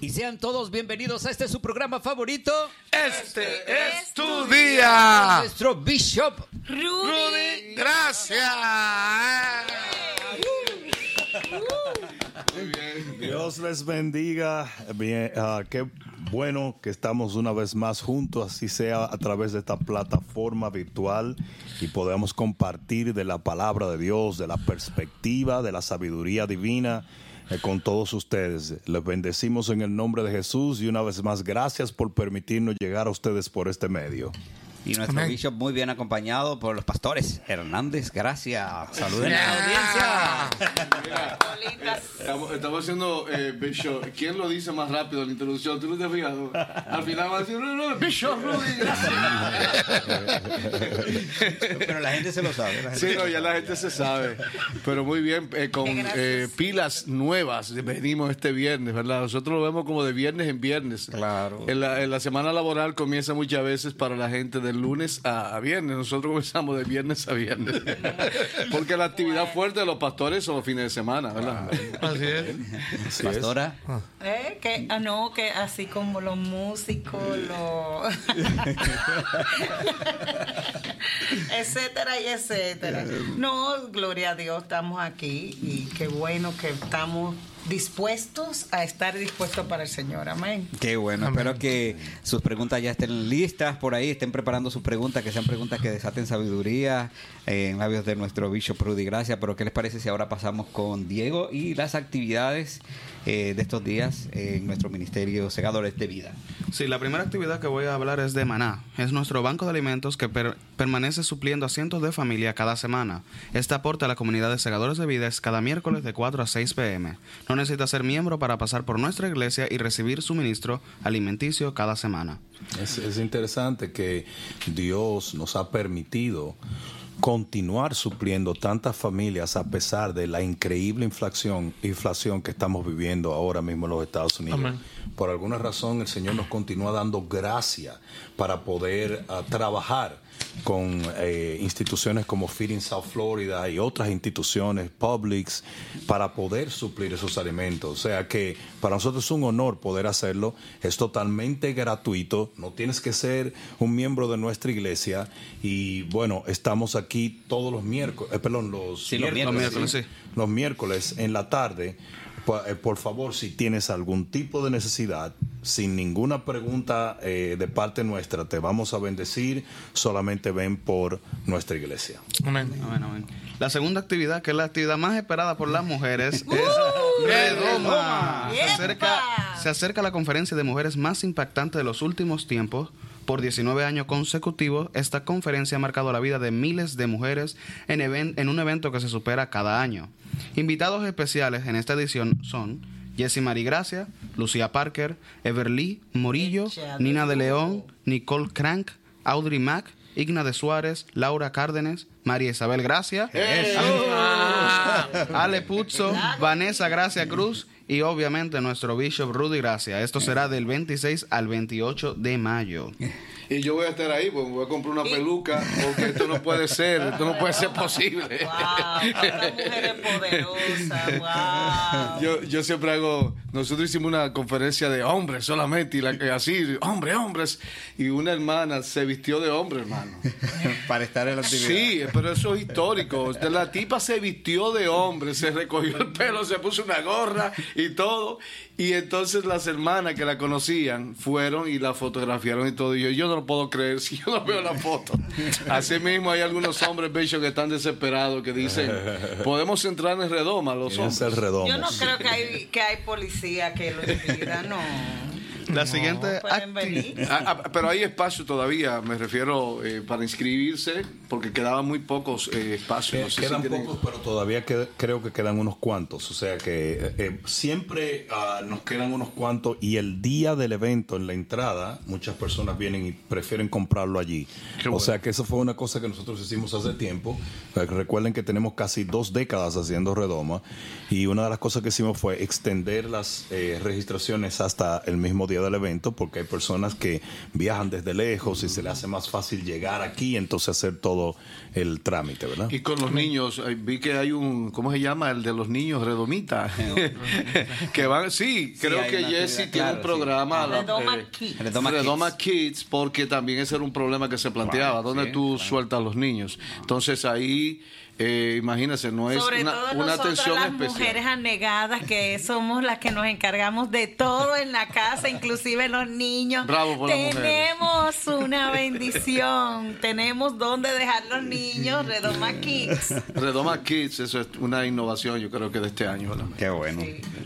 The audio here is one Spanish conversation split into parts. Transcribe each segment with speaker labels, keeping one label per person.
Speaker 1: Y sean todos bienvenidos a este su programa favorito.
Speaker 2: Este es tu día.
Speaker 1: Nuestro Bishop
Speaker 2: Rudy, gracias.
Speaker 3: Dios les bendiga. Bien, ah, qué bueno que estamos una vez más juntos, así sea a través de esta plataforma virtual y podamos compartir de la palabra de Dios, de la perspectiva, de la sabiduría divina con todos ustedes. Les bendecimos en el nombre de Jesús y una vez más gracias por permitirnos llegar a ustedes por este medio.
Speaker 1: Y nuestro Bishop muy bien acompañado por los pastores Hernández. Gracias. Saluden a la audiencia.
Speaker 2: Estamos, estamos haciendo eh, Bishop. ¿Quién lo dice más rápido en la introducción? ¿Tú no te fijado? Al final va a decir, no, no, Bishop Rudy.
Speaker 1: Pero la gente se lo sabe. la gente
Speaker 2: Sí, no, ya la gente se sabe. Pero muy bien, eh, con eh, pilas nuevas venimos este viernes, ¿verdad? Nosotros lo vemos como de viernes en viernes.
Speaker 1: Claro.
Speaker 2: En la, en la semana laboral comienza muchas veces para la gente del lunes a, viernes. Nosotros comenzamos de viernes a viernes. Porque la actividad fuerte de los pastores son los fines de semana, ¿verdad?
Speaker 4: Así es.
Speaker 3: Así es.
Speaker 1: Pastora.
Speaker 5: Eh, que, ah, no, que así como los músicos, los. etcétera y etcétera. No, gloria a Dios, estamos aquí y qué bueno que estamos dispuestos a estar dispuestos para el Señor. Amén.
Speaker 1: Qué bueno, espero que sus preguntas ya estén listas por ahí, estén preparando sus preguntas, que sean preguntas que desaten sabiduría eh, en labios de nuestro Bishop Rudy Gracia. Pero, ¿qué les parece si ahora pasamos con Diego y las actividades eh, de estos días en nuestro ministerio Segadores de Vida?
Speaker 4: Sí, la primera actividad que voy a hablar es de Maná. Es nuestro banco de alimentos que per- permanece supliendo a cientos de familias cada semana. Este aporte a la comunidad de segadores de vida es cada miércoles de 4 a 6 pm. No necesita ser miembro para pasar por nuestra iglesia y recibir suministro alimenticio cada semana.
Speaker 3: Es, es interesante que Dios nos ha permitido continuar supliendo tantas familias a pesar de la increíble inflación, inflación que estamos viviendo ahora mismo en los Estados Unidos.
Speaker 4: Amén.
Speaker 3: Por alguna razón el Señor nos continúa dando gracia para poder ah, trabajar con eh, instituciones como Feeding South Florida y otras instituciones, Publix, para poder suplir esos alimentos. O sea que para nosotros es un honor poder hacerlo. Es totalmente gratuito. No tienes que ser un miembro de nuestra iglesia. Y bueno, estamos aquí todos los miércoles, eh, perdón, los,
Speaker 1: Sí, los
Speaker 4: Los miércoles, sí.
Speaker 3: los miércoles en la tarde. Por, eh, por favor, si tienes algún tipo de necesidad, sin ninguna pregunta eh, de parte nuestra, te vamos a bendecir. Solamente ven por nuestra iglesia.
Speaker 4: Amén, amén. La segunda actividad, que es la actividad más esperada por las mujeres, es Redoma. Se acerca, se acerca la conferencia de mujeres más impactante de los últimos tiempos. Por 19 años consecutivos, esta conferencia ha marcado la vida de miles de mujeres en, un evento que se supera cada año. Invitados especiales en esta edición son Jessie Marigracia, Lucía Parker, Everly Morillo. Nina de León, Nicole Crank, Audrey Mack, Igna de Suárez, Laura Cárdenas, María Isabel Gracia, Ale Puzzo, Vanessa Gracia Cruz y obviamente nuestro Bishop Rudy Gracia. Esto será del 26 al 28 de mayo.
Speaker 2: Y yo voy a estar ahí, pues me voy a comprar una peluca, porque esto no puede ser, esto no puede ser posible.
Speaker 5: Wow, estas mujeres poderosas, wow.
Speaker 2: Yo, yo siempre hago, nosotros hicimos una conferencia de hombres solamente, y la, que así, hombre, hombres, y una hermana se vistió de hombre, hermano.
Speaker 1: Para estar en la actividad.
Speaker 2: Sí, pero eso es histórico. La tipa se vistió de hombre, se recogió el pelo, se puso una gorra y todo. Y entonces las hermanas que la conocían fueron y la fotografiaron y todo. Y yo, yo no lo puedo creer si yo no veo la foto. Así mismo hay algunos hombres bellos que están desesperados que dicen, podemos entrar en redoma los
Speaker 3: Es
Speaker 2: hombres.
Speaker 3: el redomo.
Speaker 5: Yo no creo que hay, que hay policía que lo impida, no.
Speaker 4: La siguiente
Speaker 5: venir.
Speaker 2: Ah, ah, pero hay espacio todavía, me refiero eh, para inscribirse, porque quedaban muy pocos eh, espacios. No sé si
Speaker 3: quedan
Speaker 2: tienen-
Speaker 3: pocos, pero todavía qued- creo que quedan unos cuantos. O sea que eh, eh, siempre ah, nos quedan unos cuantos y el día del evento, en la entrada, muchas personas vienen y prefieren comprarlo allí. O sea que eso fue una cosa que nosotros hicimos hace tiempo. Eh, Recuerden que tenemos casi dos décadas haciendo Redoma y una de las cosas que hicimos fue extender las eh, registraciones hasta el mismo día del evento porque hay personas que viajan desde lejos y se les hace más fácil llegar aquí entonces hacer todo el trámite, ¿verdad?
Speaker 2: Y con los niños, eh, vi que hay un, ¿cómo se llama? El de los niños, redomita. que van, sí, creo que Jesse tiene
Speaker 1: claro,
Speaker 2: un
Speaker 1: sí.
Speaker 2: programa. la-
Speaker 5: Redoma
Speaker 2: eh,
Speaker 5: Kids.
Speaker 1: Redoma
Speaker 2: Redoma
Speaker 1: Kids.
Speaker 2: Kids, porque también ese era un problema que se planteaba, ¿dónde
Speaker 1: sí,
Speaker 2: tú
Speaker 1: claro.
Speaker 2: sueltas a los niños? Entonces ahí, eh, imagínense, no es
Speaker 5: Sobre
Speaker 2: una,
Speaker 5: todo
Speaker 2: una atención
Speaker 5: las
Speaker 2: especial.
Speaker 5: mujeres anegadas que somos las que nos encargamos de todo en la casa, inclusive los niños.
Speaker 2: Bravo por las mujeres.
Speaker 5: Tenemos una bendición, tenemos dónde dejar los niños, Redoma Kids.
Speaker 2: Redoma Kids, eso es una innovación, yo creo que de este año.
Speaker 1: Qué bueno.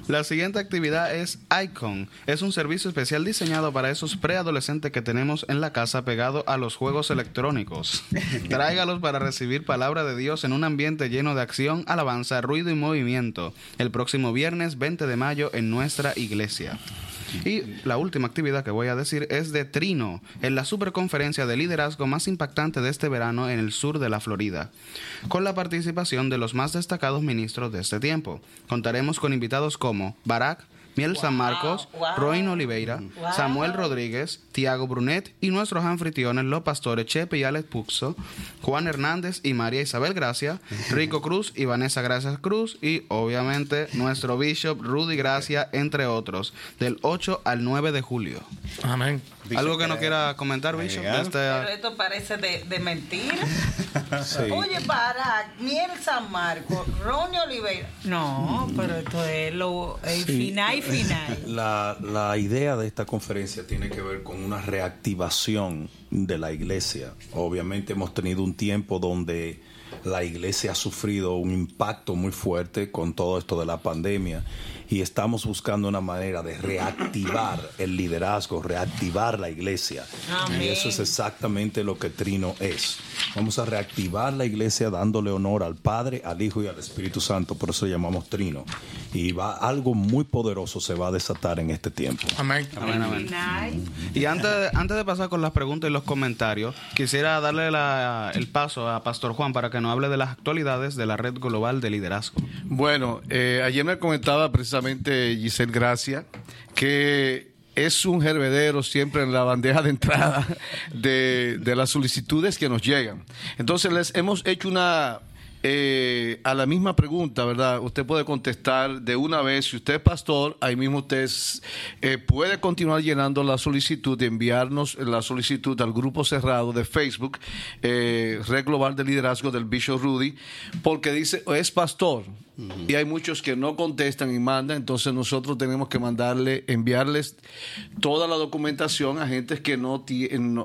Speaker 4: La siguiente actividad es Icon. Es un servicio especial diseñado para esos preadolescentes que tenemos en la casa pegado a los juegos electrónicos. Tráigalos para recibir palabra de Dios en un ambiente lleno de acción, alabanza, ruido y movimiento. El próximo viernes 20 de mayo en nuestra iglesia. Y la última actividad que voy a decir es de Trino, en la superconferencia de liderazgo más impactante de este verano en el sur de la Florida, con la participación de los más destacados ministros de este tiempo. Contaremos con invitados como Barack, Miel San Marcos,
Speaker 5: wow.
Speaker 4: Roin Oliveira,
Speaker 5: Wow.
Speaker 4: Samuel Rodríguez, Tiago Brunet y nuestros anfitriones, los pastores Chepe y Alex Puxo, Juan Hernández y María Isabel Gracia, Rico Cruz y Vanessa Gracias Cruz y obviamente nuestro Bishop Rudy Gracia, entre otros, del 8 al 9 de julio.
Speaker 2: Amén.
Speaker 4: ¿Algo que no quiera comentar, Bishop? de este-
Speaker 5: Pero esto parece de, de mentira.
Speaker 3: Sí.
Speaker 5: Oye, para Miel San Marcos, Ronnie Oliveira. No, pero esto es lo el final y final.
Speaker 3: La, la idea de esta conferencia tiene que ver con una reactivación de la iglesia. Obviamente hemos tenido un tiempo donde la iglesia ha sufrido un impacto muy fuerte con todo esto de la pandemia y estamos buscando una manera de reactivar el liderazgo, reactivar la iglesia.
Speaker 5: Amén.
Speaker 3: Y eso es exactamente lo que Trino es. Vamos a reactivar la iglesia dándole honor al Padre, al Hijo y al Espíritu Santo, por eso llamamos Trino. Y va algo muy poderoso se va a desatar en este tiempo.
Speaker 2: Amén.
Speaker 4: Amén, amén. Y antes, antes de pasar con las preguntas y los comentarios, quisiera darle la- el paso a Pastor Juan para que nos hable de las actualidades de la Red Global de Liderazgo.
Speaker 2: Bueno, eh, ayer me comentaba precisamente Giselle Gracia que es un hervedero siempre en la bandeja de entrada de, de las solicitudes que nos llegan. Entonces les hemos hecho una... eh, a la misma pregunta, ¿verdad? Usted puede contestar de una vez. Si usted es pastor, ahí mismo usted eh, puede continuar llenando la solicitud, de enviarnos la solicitud al grupo cerrado de Facebook, eh, Red Global de Liderazgo del Bishop Rudy, porque dice, es pastor. Y hay muchos que no contestan y mandan, entonces nosotros tenemos que mandarle, enviarles toda la documentación a gentes que no-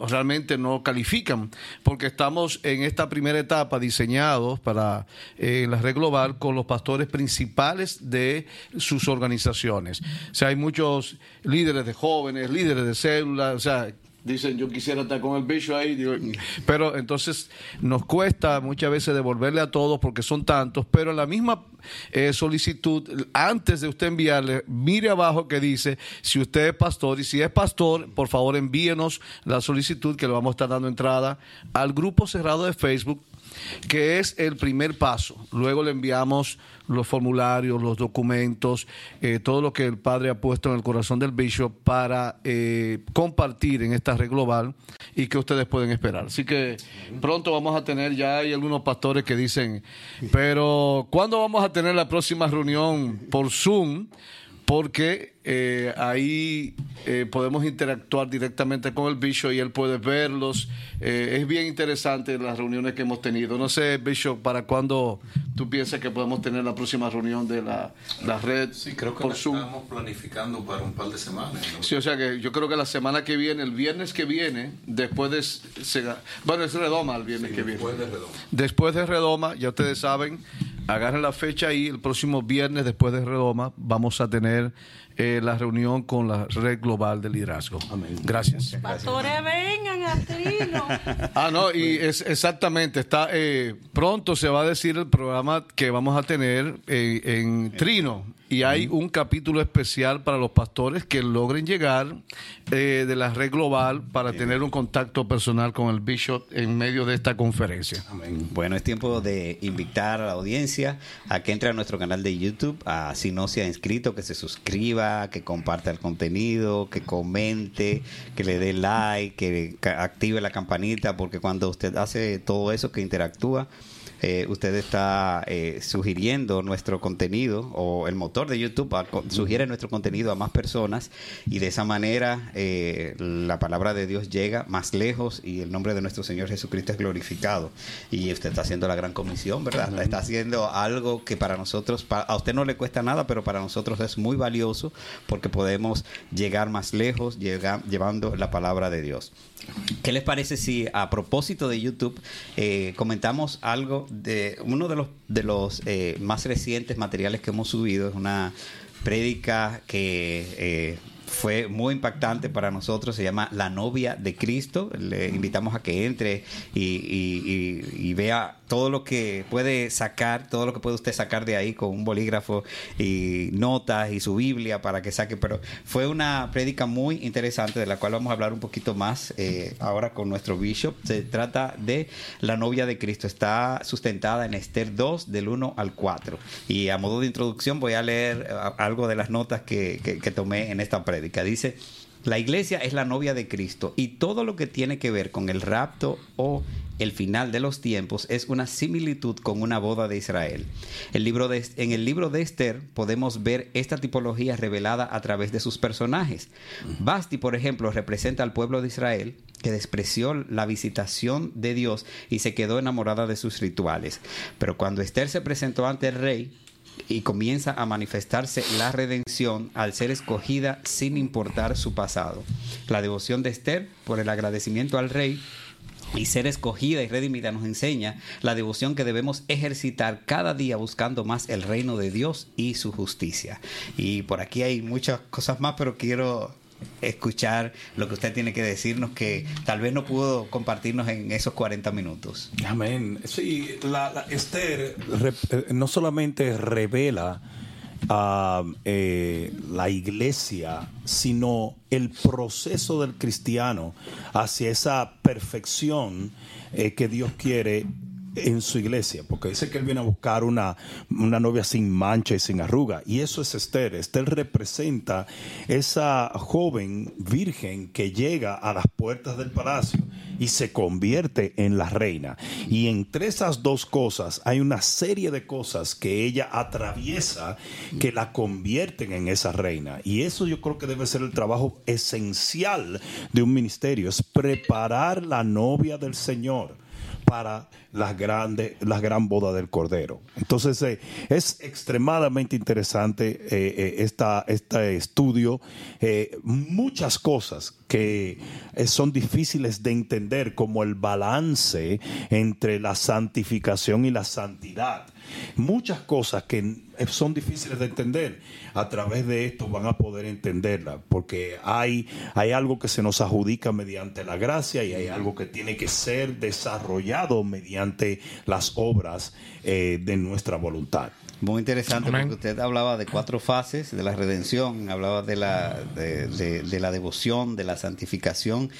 Speaker 2: realmente no califican, porque estamos en esta primera etapa diseñados para eh, la red global con los pastores principales de sus organizaciones. O sea, hay muchos líderes de jóvenes, líderes de células, o sea, Dicen, yo quisiera estar con el bicho ahí. digo, pero entonces nos cuesta muchas veces devolverle a todos porque son tantos, pero en la misma eh, solicitud, antes de usted enviarle, mire abajo que dice, si usted es pastor y si es pastor, por favor envíenos la solicitud que le vamos a estar dando entrada al grupo cerrado de Facebook que es el primer paso. Luego le enviamos los formularios, los documentos, eh, todo lo que el padre ha puesto en el corazón del bishop para eh, compartir en esta red global y que ustedes pueden esperar. Así que pronto vamos a tener, ya hay algunos pastores que dicen, pero ¿cuándo vamos a tener la próxima reunión por Zoom? Porque eh, ahí eh, podemos interactuar directamente con el Bishop y él puede verlos. Eh, es bien interesante las reuniones que hemos tenido. No sé, Bishop, ¿para cuándo tú piensas que podemos tener la próxima reunión de la, la red
Speaker 3: Sí, creo que
Speaker 2: por
Speaker 3: la estamos planificando para un par de semanas. ¿no?
Speaker 2: Sí, o sea que yo creo que la semana que viene, el viernes que viene, después de... Bueno, es Redoma el viernes que viene.
Speaker 3: Después de Redoma.
Speaker 2: Después de Redoma, ya ustedes saben, agarren la fecha ahí, el próximo viernes después de Redoma vamos a tener eh, la reunión con la Red Global de Liderazgo.
Speaker 3: Amén.
Speaker 2: Gracias.
Speaker 5: Pastores, vengan a Trino.
Speaker 2: Ah, no, y es exactamente, está eh, pronto se va a decir el programa que vamos a tener eh, en Trino. Y hay un capítulo especial para los pastores que logren llegar eh, de la red global para tener un contacto personal con el bishop en medio de esta conferencia.
Speaker 3: Amén.
Speaker 1: Bueno, es tiempo de invitar a la audiencia a que entre a nuestro canal de YouTube, a si no se ha inscrito, que se suscriba, que comparta el contenido, que comente, que le dé like, que active la campanita, porque cuando usted hace todo eso, que interactúa, eh, usted está eh, sugiriendo nuestro contenido o el motor de YouTube a- sugiere nuestro contenido a más personas y de esa manera eh, la palabra de Dios llega más lejos y el nombre de nuestro Señor Jesucristo es glorificado. Y usted está haciendo la gran comisión, ¿verdad? Está haciendo algo que para nosotros, pa- a usted no le cuesta nada, pero para nosotros es muy valioso porque podemos llegar más lejos llega- llevando la palabra de Dios. ¿Qué les parece si a propósito de YouTube eh, comentamos algo de uno de los de los eh, más recientes materiales que hemos subido? Es una prédica que eh, fue muy impactante para nosotros, se llama La novia de Cristo. Le invitamos a que entre y, vea todo lo que puede sacar, todo lo que puede usted sacar de ahí con un bolígrafo y notas y su Biblia para que saque. Pero fue una prédica muy interesante de la cual vamos a hablar un poquito más eh, ahora con nuestro bishop. Se trata de la novia de Cristo. Está sustentada en Esther 2 del 1 al 4. Y a modo de introducción voy a leer eh, algo de las notas que, que- que tomé en esta prédica. Dice... La iglesia es la novia de Cristo y todo lo que tiene que ver con el rapto o el final de los tiempos es una similitud con una boda de Israel. El libro de- en el libro de Esther podemos ver esta tipología revelada a través de sus personajes. Basti, por ejemplo, representa al pueblo de Israel que despreció la visitación de Dios y se quedó enamorada de sus rituales. Pero cuando Esther se presentó ante el rey, y comienza a manifestarse la redención al ser escogida sin importar su pasado. La devoción de Esther por el agradecimiento al rey y ser escogida y redimida nos enseña la devoción que debemos ejercitar cada día buscando más el reino de Dios y su justicia. Y por aquí hay muchas cosas más, pero quiero escuchar lo que usted tiene que decirnos que tal vez no pudo compartirnos en esos 40 minutos.
Speaker 3: Amén. Sí, la, Esther eh, no solamente revela eh, la iglesia, sino el proceso del cristiano hacia esa perfección eh, que Dios quiere en su iglesia, porque dice que él viene a buscar una, una novia sin mancha y sin arruga, y eso es Esther. Esther representa esa joven virgen que llega a las puertas del palacio y se convierte en la reina. Y entre esas dos cosas hay una serie de cosas que ella atraviesa que la convierten en esa reina. Y eso yo creo que debe ser el trabajo esencial de un ministerio, es preparar la novia del Señor para las grandes las gran boda del cordero. Entonces eh, es extremadamente interesante eh, eh, esta, este estudio. Muchas cosas que son difíciles de entender como el balance entre la santificación y la santidad muchas cosas que son difíciles de entender a través de esto van a poder entenderla porque hay, hay algo que se nos adjudica mediante la gracia y hay algo que tiene que ser desarrollado mediante las obras eh, de nuestra voluntad.
Speaker 1: Muy interesante
Speaker 2: Amén.
Speaker 1: porque usted hablaba de cuatro fases de la redención, hablaba de la, de, de- de la devoción, de la santificación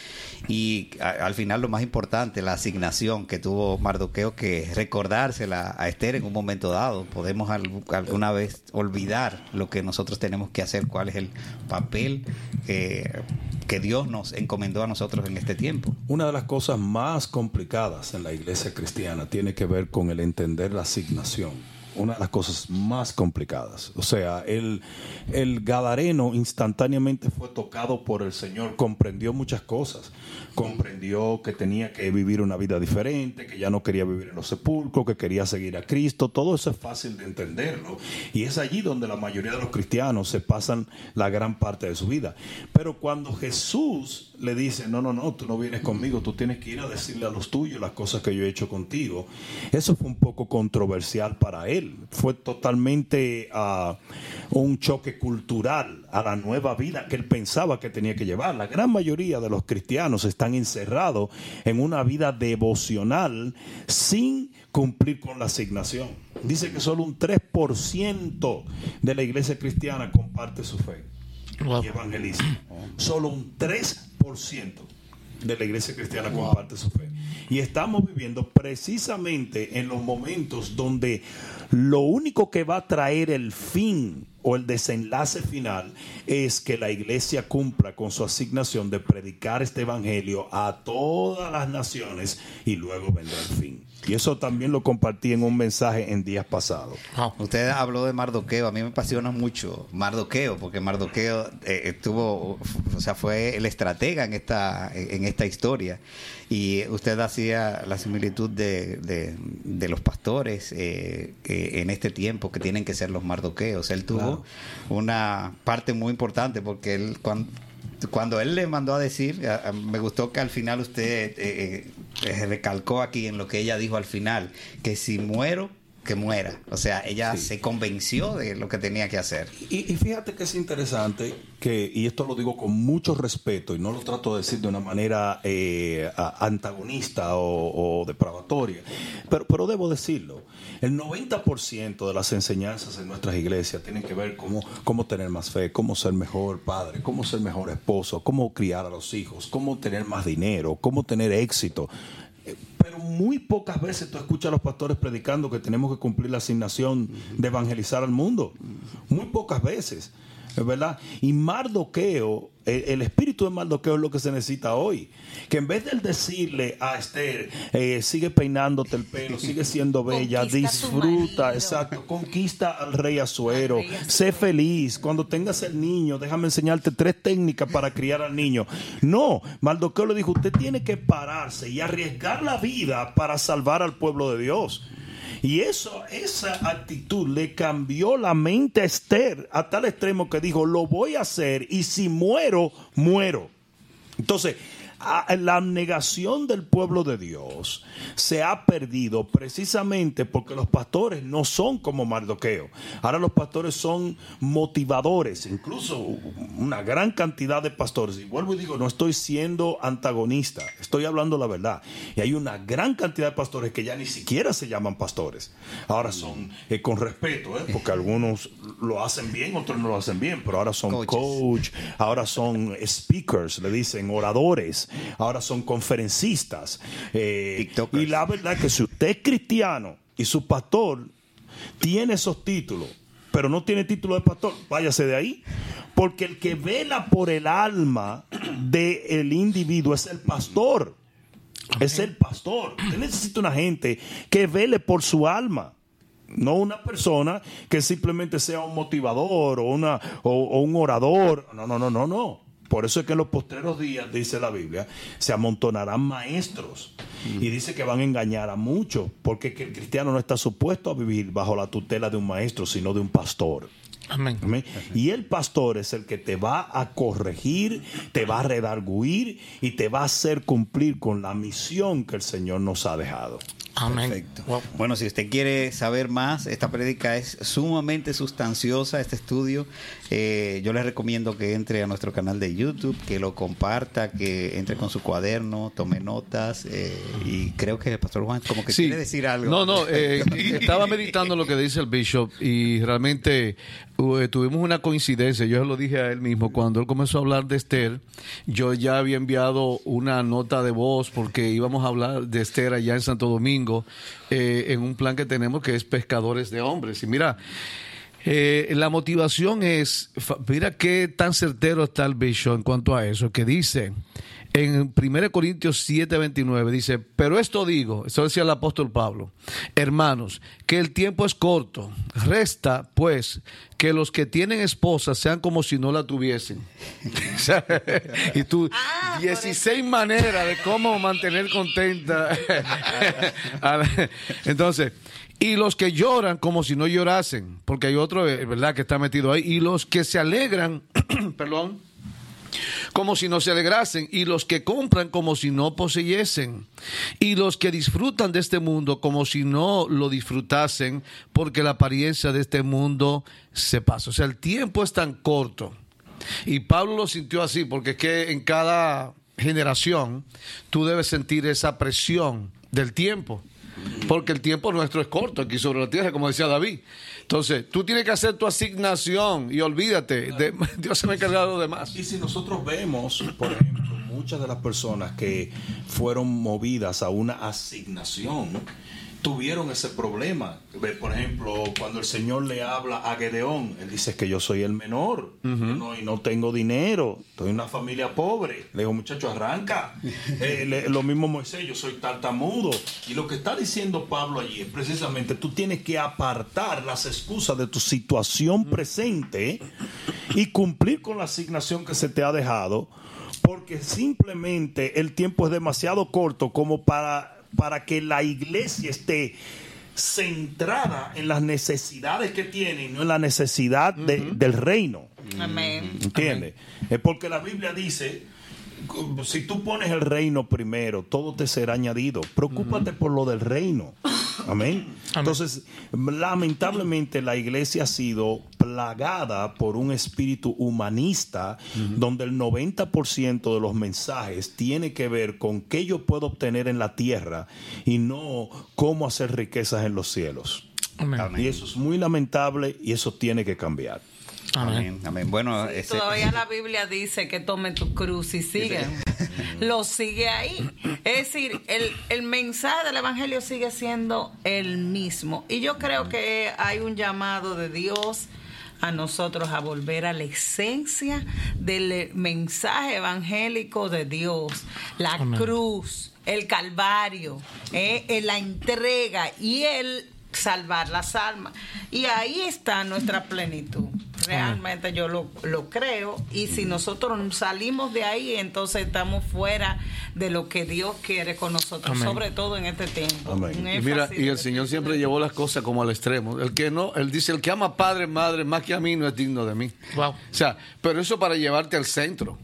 Speaker 1: y a- al final lo más importante, la asignación que tuvo Mardoqueo que recordársela a Esther en un momento dado. Podemos al- alguna vez olvidar lo que nosotros tenemos que hacer, cuál es el papel eh, que Dios nos encomendó a nosotros en este tiempo.
Speaker 3: Una de las cosas más complicadas en la iglesia cristiana tiene que ver con el entender la asignación. Una de las cosas más complicadas. O sea, el, el Gadareno instantáneamente fue tocado por el Señor, comprendió muchas cosas. Comprendió que tenía que vivir una vida diferente, que ya no quería vivir en los sepulcros, que quería seguir a Cristo. Todo eso es fácil de entenderlo. Y es allí donde la mayoría de los cristianos se pasan la gran parte de su vida. Pero cuando Jesús le dice, no, no, no, tú no vienes conmigo, tú tienes que ir a decirle a los tuyos las cosas que yo he hecho contigo. Eso fue un poco controversial para él. Fue totalmente ah, un choque cultural a la nueva vida que él pensaba que tenía que llevar. La gran mayoría de los cristianos están encerrados en una vida devocional sin cumplir con la asignación. Dice que solo un 3% de la iglesia cristiana comparte su fe y evangeliza. Solo un 3% de la iglesia cristiana comparte su fe. Y estamos viviendo precisamente en los momentos donde lo único que va a traer el fin o el desenlace final es que la iglesia cumpla con su asignación de predicar este evangelio a todas las naciones y luego vendrá el fin. Y eso también lo compartí en un mensaje en días pasados.
Speaker 1: Usted habló de Mardoqueo, a mí me apasiona mucho Mardoqueo, porque Mardoqueo eh, estuvo, o sea, fue el estratega en esta, en esta historia. Y usted hacía la similitud de, de, de los pastores eh, que en este tiempo que tienen que ser los Mardoqueos. Él tuvo una parte muy importante porque él cuando cuando él le mandó a decir, me gustó que al final usted eh, eh, recalcó aquí en lo que ella dijo al final, que si muero, que muera. O sea, ella se convenció de lo que tenía que hacer.
Speaker 3: Y, y fíjate que es interesante que, y esto lo digo con mucho respeto y no lo trato de decir de una manera eh, antagonista o, o depravatoria, pero, pero debo decirlo. El 90% de las enseñanzas en nuestras iglesias tienen que ver cómo, cómo tener más fe, cómo ser mejor padre, cómo ser mejor esposo, cómo criar a los hijos, cómo tener más dinero, cómo tener éxito. Pero muy pocas veces tú escuchas a los pastores predicando que tenemos que cumplir la asignación de evangelizar al mundo. Muy pocas veces, ¿es verdad? Y Mardoqueo, el, el espíritu de Mardoqueo es lo que se necesita hoy. Que en vez de decirle a Esther, eh, sigue peinándote el pelo, sigue siendo bella, disfruta, exacto, conquista al rey Azuero,
Speaker 5: Al rey Asuero.
Speaker 3: sé feliz. Cuando tengas el niño, déjame enseñarte tres técnicas para criar al niño. No, Mardoqueo le dijo, usted tiene que pararse y arriesgar la vida para salvar al pueblo de Dios. Y eso, esa actitud le cambió la mente a Esther a tal extremo que dijo, lo voy a hacer y si muero, muero. Entonces, la negación del pueblo de Dios se ha perdido precisamente porque los pastores no son como Mardoqueo. Ahora los pastores son motivadores, incluso una gran cantidad de pastores. Y vuelvo y digo, no estoy siendo antagonista, estoy hablando la verdad. Y hay una gran cantidad de pastores que ya ni siquiera se llaman pastores. Ahora son, eh, con respeto, ¿eh? porque algunos lo hacen bien, otros no lo hacen bien, pero ahora son coach, ahora son speakers, le dicen oradores, ahora son conferencistas. eh, y la verdad es que si usted es cristiano y su pastor tiene esos títulos, pero no tiene título de pastor, váyase de ahí. Porque el que vela por el alma del individuo es el pastor. Es el pastor. Usted necesita una gente que vele por su alma. No una persona que simplemente sea un motivador o, una, o, o un orador. No, no, no, no, no. Por eso es que en los postreros días, dice la Biblia, se amontonarán maestros. Y dice que van a engañar a muchos, porque que el cristiano no está supuesto a vivir bajo la tutela de un maestro, sino de un pastor.
Speaker 6: Amén.
Speaker 3: Amén. Y el pastor es el que te va a corregir, te va a redarguir y te va a hacer cumplir con la misión que el Señor nos ha dejado.
Speaker 6: Amén.
Speaker 1: Perfecto.
Speaker 6: Wow.
Speaker 1: Bueno, si usted quiere saber más, esta prédica es sumamente sustanciosa, este estudio. Eh, yo le recomiendo que entre a nuestro canal de YouTube, que lo comparta, que entre con su cuaderno, tome notas. eh, y creo que el Pastor Juan como que
Speaker 2: Sí.
Speaker 1: quiere decir algo.
Speaker 2: No, no, eh, estaba meditando lo que dice el Bishop y realmente eh, tuvimos una coincidencia. Yo se lo dije a él mismo. Cuando él comenzó a hablar de Esther, yo ya había enviado una nota de voz porque íbamos a hablar de Esther allá en Santo Domingo eh, en un plan que tenemos que es Pescadores de Hombres. Y mira, eh, la motivación es, mira qué tan certero está el Bishop en cuanto a eso, que dice en 1 Corintios 7, 29, dice, pero esto digo, eso decía el apóstol Pablo, hermanos, que el tiempo es corto, resta pues que los que tienen esposa sean como si no la tuviesen. Y tú,
Speaker 5: Ah, por
Speaker 2: 16 maneras de cómo mantener contenta. Entonces, y los que lloran como si no llorasen, porque hay otro, eh, ¿verdad?, que está metido ahí, y los que se alegran, perdón, como si no se alegrasen, y los que compran como si no poseyesen, y los que disfrutan de este mundo como si no lo disfrutasen, porque la apariencia de este mundo se pasa. O sea, el tiempo es tan corto. Y Pablo lo sintió así, porque es que en cada generación tú debes sentir esa presión del tiempo. Porque el tiempo nuestro es corto aquí sobre la tierra, como decía David. Entonces, tú tienes que hacer tu asignación y olvídate, de- Dios se me encarga de lo demás.
Speaker 3: Y si nosotros vemos, por ejemplo, muchas de las personas que fueron movidas a una asignación, tuvieron ese problema. Por ejemplo, cuando el Señor le habla a Gedeón, él dice que yo soy el menor no, y no tengo dinero, estoy en una familia pobre. Le digo, muchacho, arranca. Eh, le- lo mismo Moisés, yo soy tartamudo. Y lo que está diciendo Pablo allí es precisamente, tú tienes que apartar las excusas de tu situación presente y cumplir con la asignación que se te ha dejado, porque simplemente el tiempo es demasiado corto como para, para que la iglesia esté centrada en las necesidades que tiene no en la necesidad de- del reino.
Speaker 5: Amén.
Speaker 3: ¿Entiendes? Es porque la Biblia dice, si tú pones el reino primero, todo te será añadido. Preocúpate por lo del reino. Amén. Entonces, lamentablemente la iglesia ha sido plagada por un espíritu humanista donde el 90% de los mensajes tiene que ver con qué yo puedo obtener en la tierra y no cómo hacer riquezas en los cielos.
Speaker 7: Amén.
Speaker 3: Y eso es muy lamentable y eso tiene que cambiar.
Speaker 1: Amén. Amén. Bueno, ese-
Speaker 5: Todavía la Biblia dice que tomen tu cruz y sigan. Lo sigue ahí. Es decir, el, el mensaje del Evangelio sigue siendo el mismo. Y yo creo que hay un llamado de Dios a nosotros a volver a la esencia del mensaje evangélico de Dios, la cruz, el calvario, eh, eh, la entrega y el salvar las almas. Y ahí está nuestra plenitud. Realmente yo lo, lo creo. Y si nosotros salimos de ahí, entonces estamos fuera de lo que Dios quiere con nosotros,
Speaker 7: Amén.
Speaker 5: sobre todo en este tiempo.
Speaker 3: Amén.
Speaker 2: Y mira, y el Señor siempre llevó las cosas como al extremo. El que no, él dice, el que ama padre, madre, más que a mí, no es digno de mí.
Speaker 7: Wow.
Speaker 2: O sea, pero eso para llevarte al centro.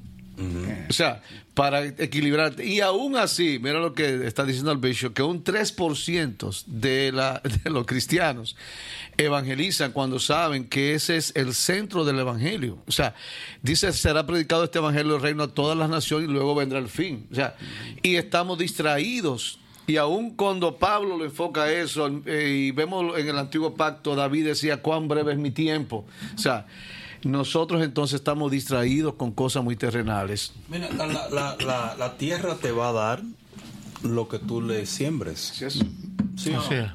Speaker 2: O sea, para equilibrarte. Y aún así, mira lo que está diciendo el bishop, que un 3% de, de los cristianos evangelizan cuando saben que ese es el centro del evangelio. O sea, dice, será predicado este evangelio del reino a todas las naciones y luego vendrá el fin. O sea, y estamos distraídos. Y aún cuando Pablo lo enfoca eso, eh, y vemos en el antiguo pacto, David decía, cuán breve es mi tiempo. O sea, nosotros entonces estamos distraídos con cosas muy terrenales.
Speaker 3: Mira, la, la- la- la- la tierra te va a dar lo que tú le siembres. ¿Sí o no?
Speaker 7: Así es.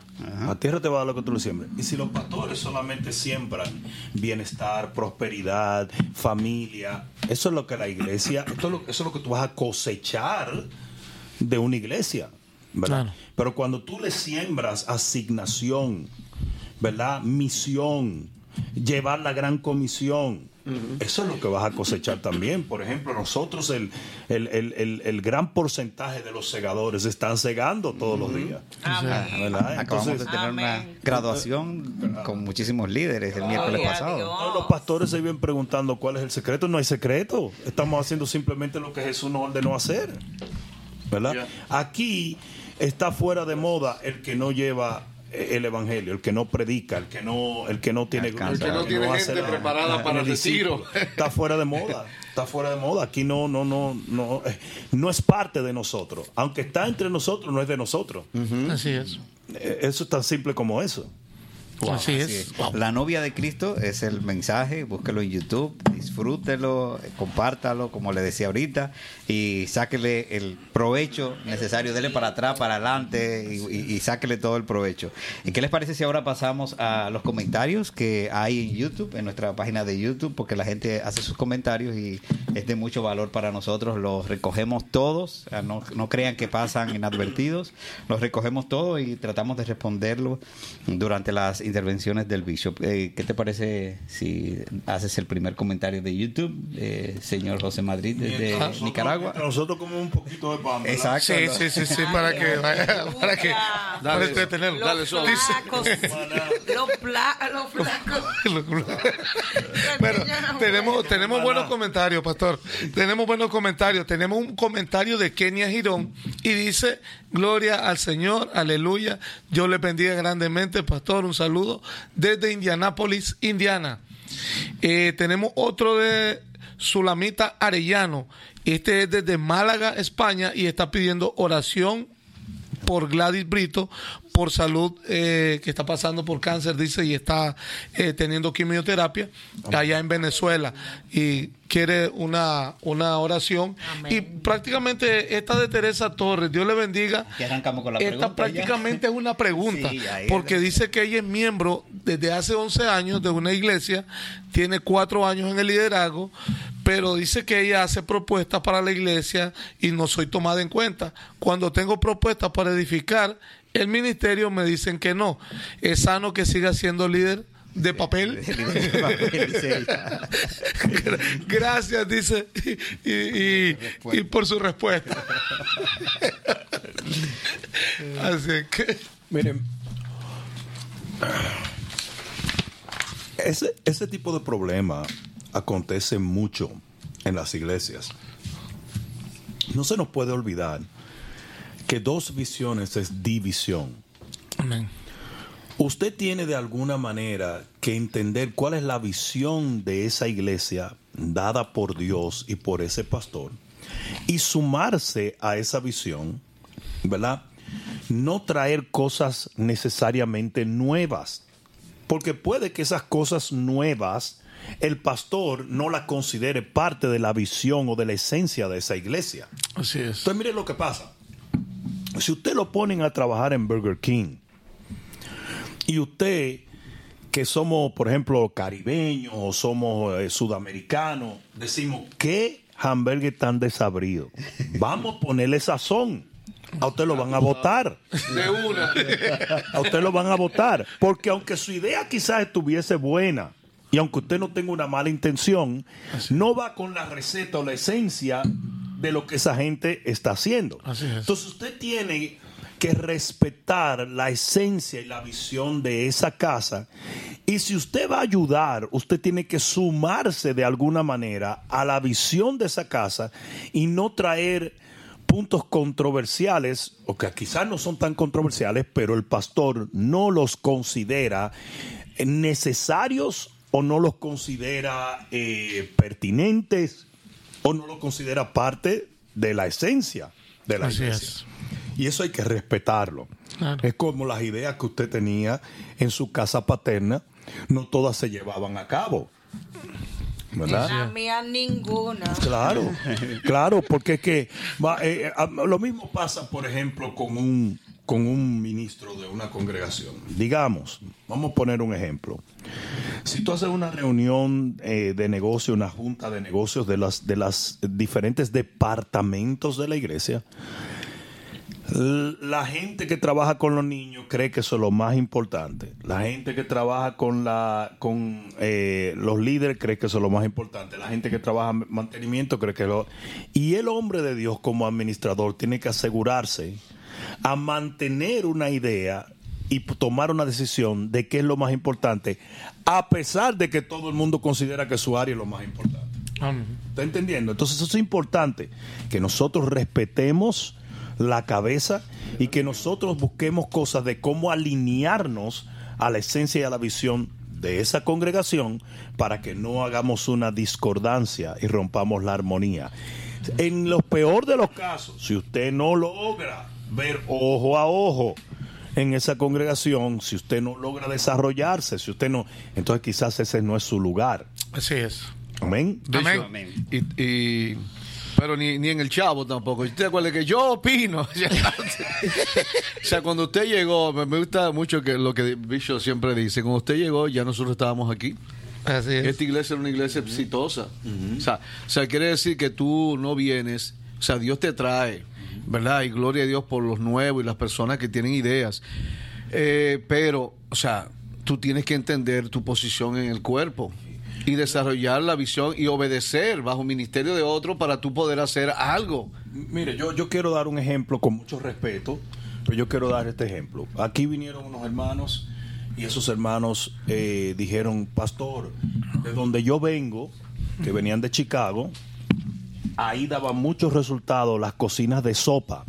Speaker 3: La tierra te va a dar lo que tú le siembres. Y si los pastores solamente siembran bienestar, prosperidad, familia, eso es lo que la iglesia, esto es lo, eso es lo que tú vas a cosechar de una iglesia. ¿verdad?
Speaker 7: Claro.
Speaker 3: Pero cuando tú le siembras asignación, ¿verdad? Misión, llevar la gran comisión. Eso es lo que vas a cosechar también. Por ejemplo, nosotros el, el, el- el- el gran porcentaje de los segadores están segando todos los días.
Speaker 1: Acabamos de
Speaker 3: Entonces,
Speaker 1: tener una graduación con muchísimos líderes el miércoles pasado.
Speaker 3: No, los pastores se vienen preguntando cuál es el secreto. No hay secreto. Estamos haciendo simplemente lo que Jesús nos ordenó hacer. ¿Verdad? Aquí está fuera de moda el que no lleva el evangelio, el que no predica, el que no, el que no tiene
Speaker 1: Alcanza. El que
Speaker 2: no tiene gente preparada para el retiro.
Speaker 3: Está fuera de moda. Está fuera de moda. Aquí no, no, no, no, eh, no es parte de nosotros. Aunque está entre nosotros, no es de nosotros.
Speaker 7: Así es.
Speaker 3: Eh, Eso es tan simple como eso.
Speaker 7: Así
Speaker 1: Así
Speaker 7: es.
Speaker 1: es.
Speaker 7: Wow.
Speaker 1: La novia de Cristo es el mensaje, búsquelo en YouTube, disfrútelo, compártalo, como le decía ahorita, y sáquele el provecho necesario, dele para atrás, para adelante, y, y- y sáquele todo el provecho. ¿Y qué les parece si ahora pasamos a los comentarios que hay en YouTube, en nuestra página de YouTube, porque la gente hace sus comentarios y es de mucho valor para nosotros, los recogemos todos, no, no crean que pasan inadvertidos, los recogemos todos y tratamos de responderlo durante las intervenciones del Bishop. Eh, ¿Qué te parece si haces el primer comentario de YouTube, eh, señor José Madrid, desde
Speaker 3: Nosotros-
Speaker 1: Nicaragua?
Speaker 3: Nosotros como un poquito de pan. ¿verdad?
Speaker 1: Exacto.
Speaker 7: Sí, sí, sí, sí, para que, para que, para
Speaker 2: Dale.
Speaker 7: entretenerlo.
Speaker 2: Dale,
Speaker 5: Los
Speaker 2: Sol.
Speaker 5: flacos, los, los flacos.
Speaker 7: Bueno, tenemos, tenemos buenos comentarios, pastor. Tenemos buenos comentarios. Tenemos un comentario de Kenia Girón y dice, gloria al Señor, aleluya. Dios le bendiga grandemente, pastor. Un saludo desde Indianápolis, Indiana. Eh, tenemos otro de Sulamita Arellano. Este es desde Málaga, España y está pidiendo oración por Gladys Brito, por salud, eh, que está pasando por cáncer, dice, y está eh, teniendo quimioterapia allá en Venezuela. Y quiere una, una oración. Y prácticamente esta de Teresa Torres, Dios le bendiga.
Speaker 1: Aquí arrancamos con la
Speaker 7: esta
Speaker 1: pregunta ya.
Speaker 7: prácticamente es una pregunta,
Speaker 1: Sí,
Speaker 7: porque
Speaker 1: es.
Speaker 7: dice que ella es miembro desde hace 11 años de una iglesia, tiene cuatro años en el liderazgo, pero dice que ella hace propuestas para la iglesia y no soy tomada en cuenta. Cuando tengo propuestas para edificar el ministerio, me dicen que no. Es sano que siga siendo líder de papel. Gra- Gracias, dice, y, y- y por su respuesta. Así que.
Speaker 3: Miren, ese, ese tipo de problema acontece mucho en las iglesias. No se nos puede olvidar que dos visiones es división. Usted tiene de alguna manera que entender cuál es la visión de esa iglesia dada por Dios y por ese pastor y sumarse a esa visión, ¿verdad? No traer cosas necesariamente nuevas, porque puede que esas cosas nuevas el pastor no las considere parte de la visión o de la esencia de esa iglesia.
Speaker 7: Así es.
Speaker 3: Entonces, mire lo que pasa. Si usted lo ponen a trabajar en Burger King y usted, que somos, por ejemplo, caribeños o somos eh, sudamericanos, decimos, ¿qué hamburgues tan desabrido? Vamos a ponerle sazón. A usted lo van a votar.
Speaker 6: De una.
Speaker 3: A usted lo van a votar. Porque aunque su idea quizás estuviese buena y aunque usted no tenga una mala intención, no va con la receta o la esencia de lo que esa gente está haciendo.
Speaker 7: Así es.
Speaker 3: Entonces usted tiene que respetar la esencia y la visión de esa casa. Y si usted va a ayudar, usted tiene que sumarse de alguna manera a la visión de esa casa y no traer puntos controversiales, o que quizás no son tan controversiales, pero el pastor no los considera necesarios o no los considera eh, pertinentes o no los considera parte de la esencia de la
Speaker 7: Así
Speaker 3: iglesia.
Speaker 7: es.
Speaker 3: Y eso hay que respetarlo.
Speaker 7: Claro.
Speaker 3: Es como las ideas que usted tenía en su casa paterna, no todas se llevaban a cabo. ¿Verdad?
Speaker 5: La mía ninguna.
Speaker 3: Claro, claro, porque es que va, eh, eh, lo mismo pasa, por ejemplo, con un con un ministro de una congregación. Digamos, vamos a poner un ejemplo. Si tú haces una reunión eh, de negocio, una junta de negocios de las de las diferentes departamentos de la iglesia, La gente que trabaja con los niños cree que eso es lo más importante. La gente que trabaja con la con eh, los líderes cree que eso es lo más importante. La gente que trabaja en mantenimiento cree que lo y el hombre de Dios como administrador tiene que asegurarse a mantener una idea y tomar una decisión de qué es lo más importante, a pesar de que todo el mundo considera que su área es lo más importante. ¿Está entendiendo? Entonces eso es importante, que nosotros respetemos la cabeza y que nosotros busquemos cosas de cómo alinearnos a la esencia y a la visión de esa congregación para que no hagamos una discordancia y rompamos la armonía. En lo peor de los casos, si usted no logra ver ojo a ojo en esa congregación, si usted no logra desarrollarse, si usted no, entonces quizás ese no es su lugar.
Speaker 7: Así es.
Speaker 3: Amén.
Speaker 7: Amén.
Speaker 1: Amén.
Speaker 2: Y, y- pero ni, ni en el chavo tampoco. ¿Usted acuerda que yo opino? o sea, cuando usted llegó, me, gusta mucho que lo que Bishop siempre dice. Cuando usted llegó, ya nosotros estábamos aquí.
Speaker 7: Así es.
Speaker 2: Esta iglesia era una iglesia exitosa. o, sea, o sea, quiere decir que tú no vienes, o sea, Dios te trae, ¿verdad? Y gloria a Dios por los nuevos y las personas que tienen ideas. Eh, pero, o sea, tú tienes que entender tu posición en el cuerpo y desarrollar la visión y obedecer bajo ministerio de otro para tú poder hacer algo.
Speaker 3: Mire, yo, yo quiero dar un ejemplo con mucho respeto, pero yo quiero dar este ejemplo. Aquí vinieron unos hermanos y esos hermanos eh, dijeron, pastor, de donde yo vengo, que venían de Chicago, ahí daban muchos resultados las cocinas de sopa.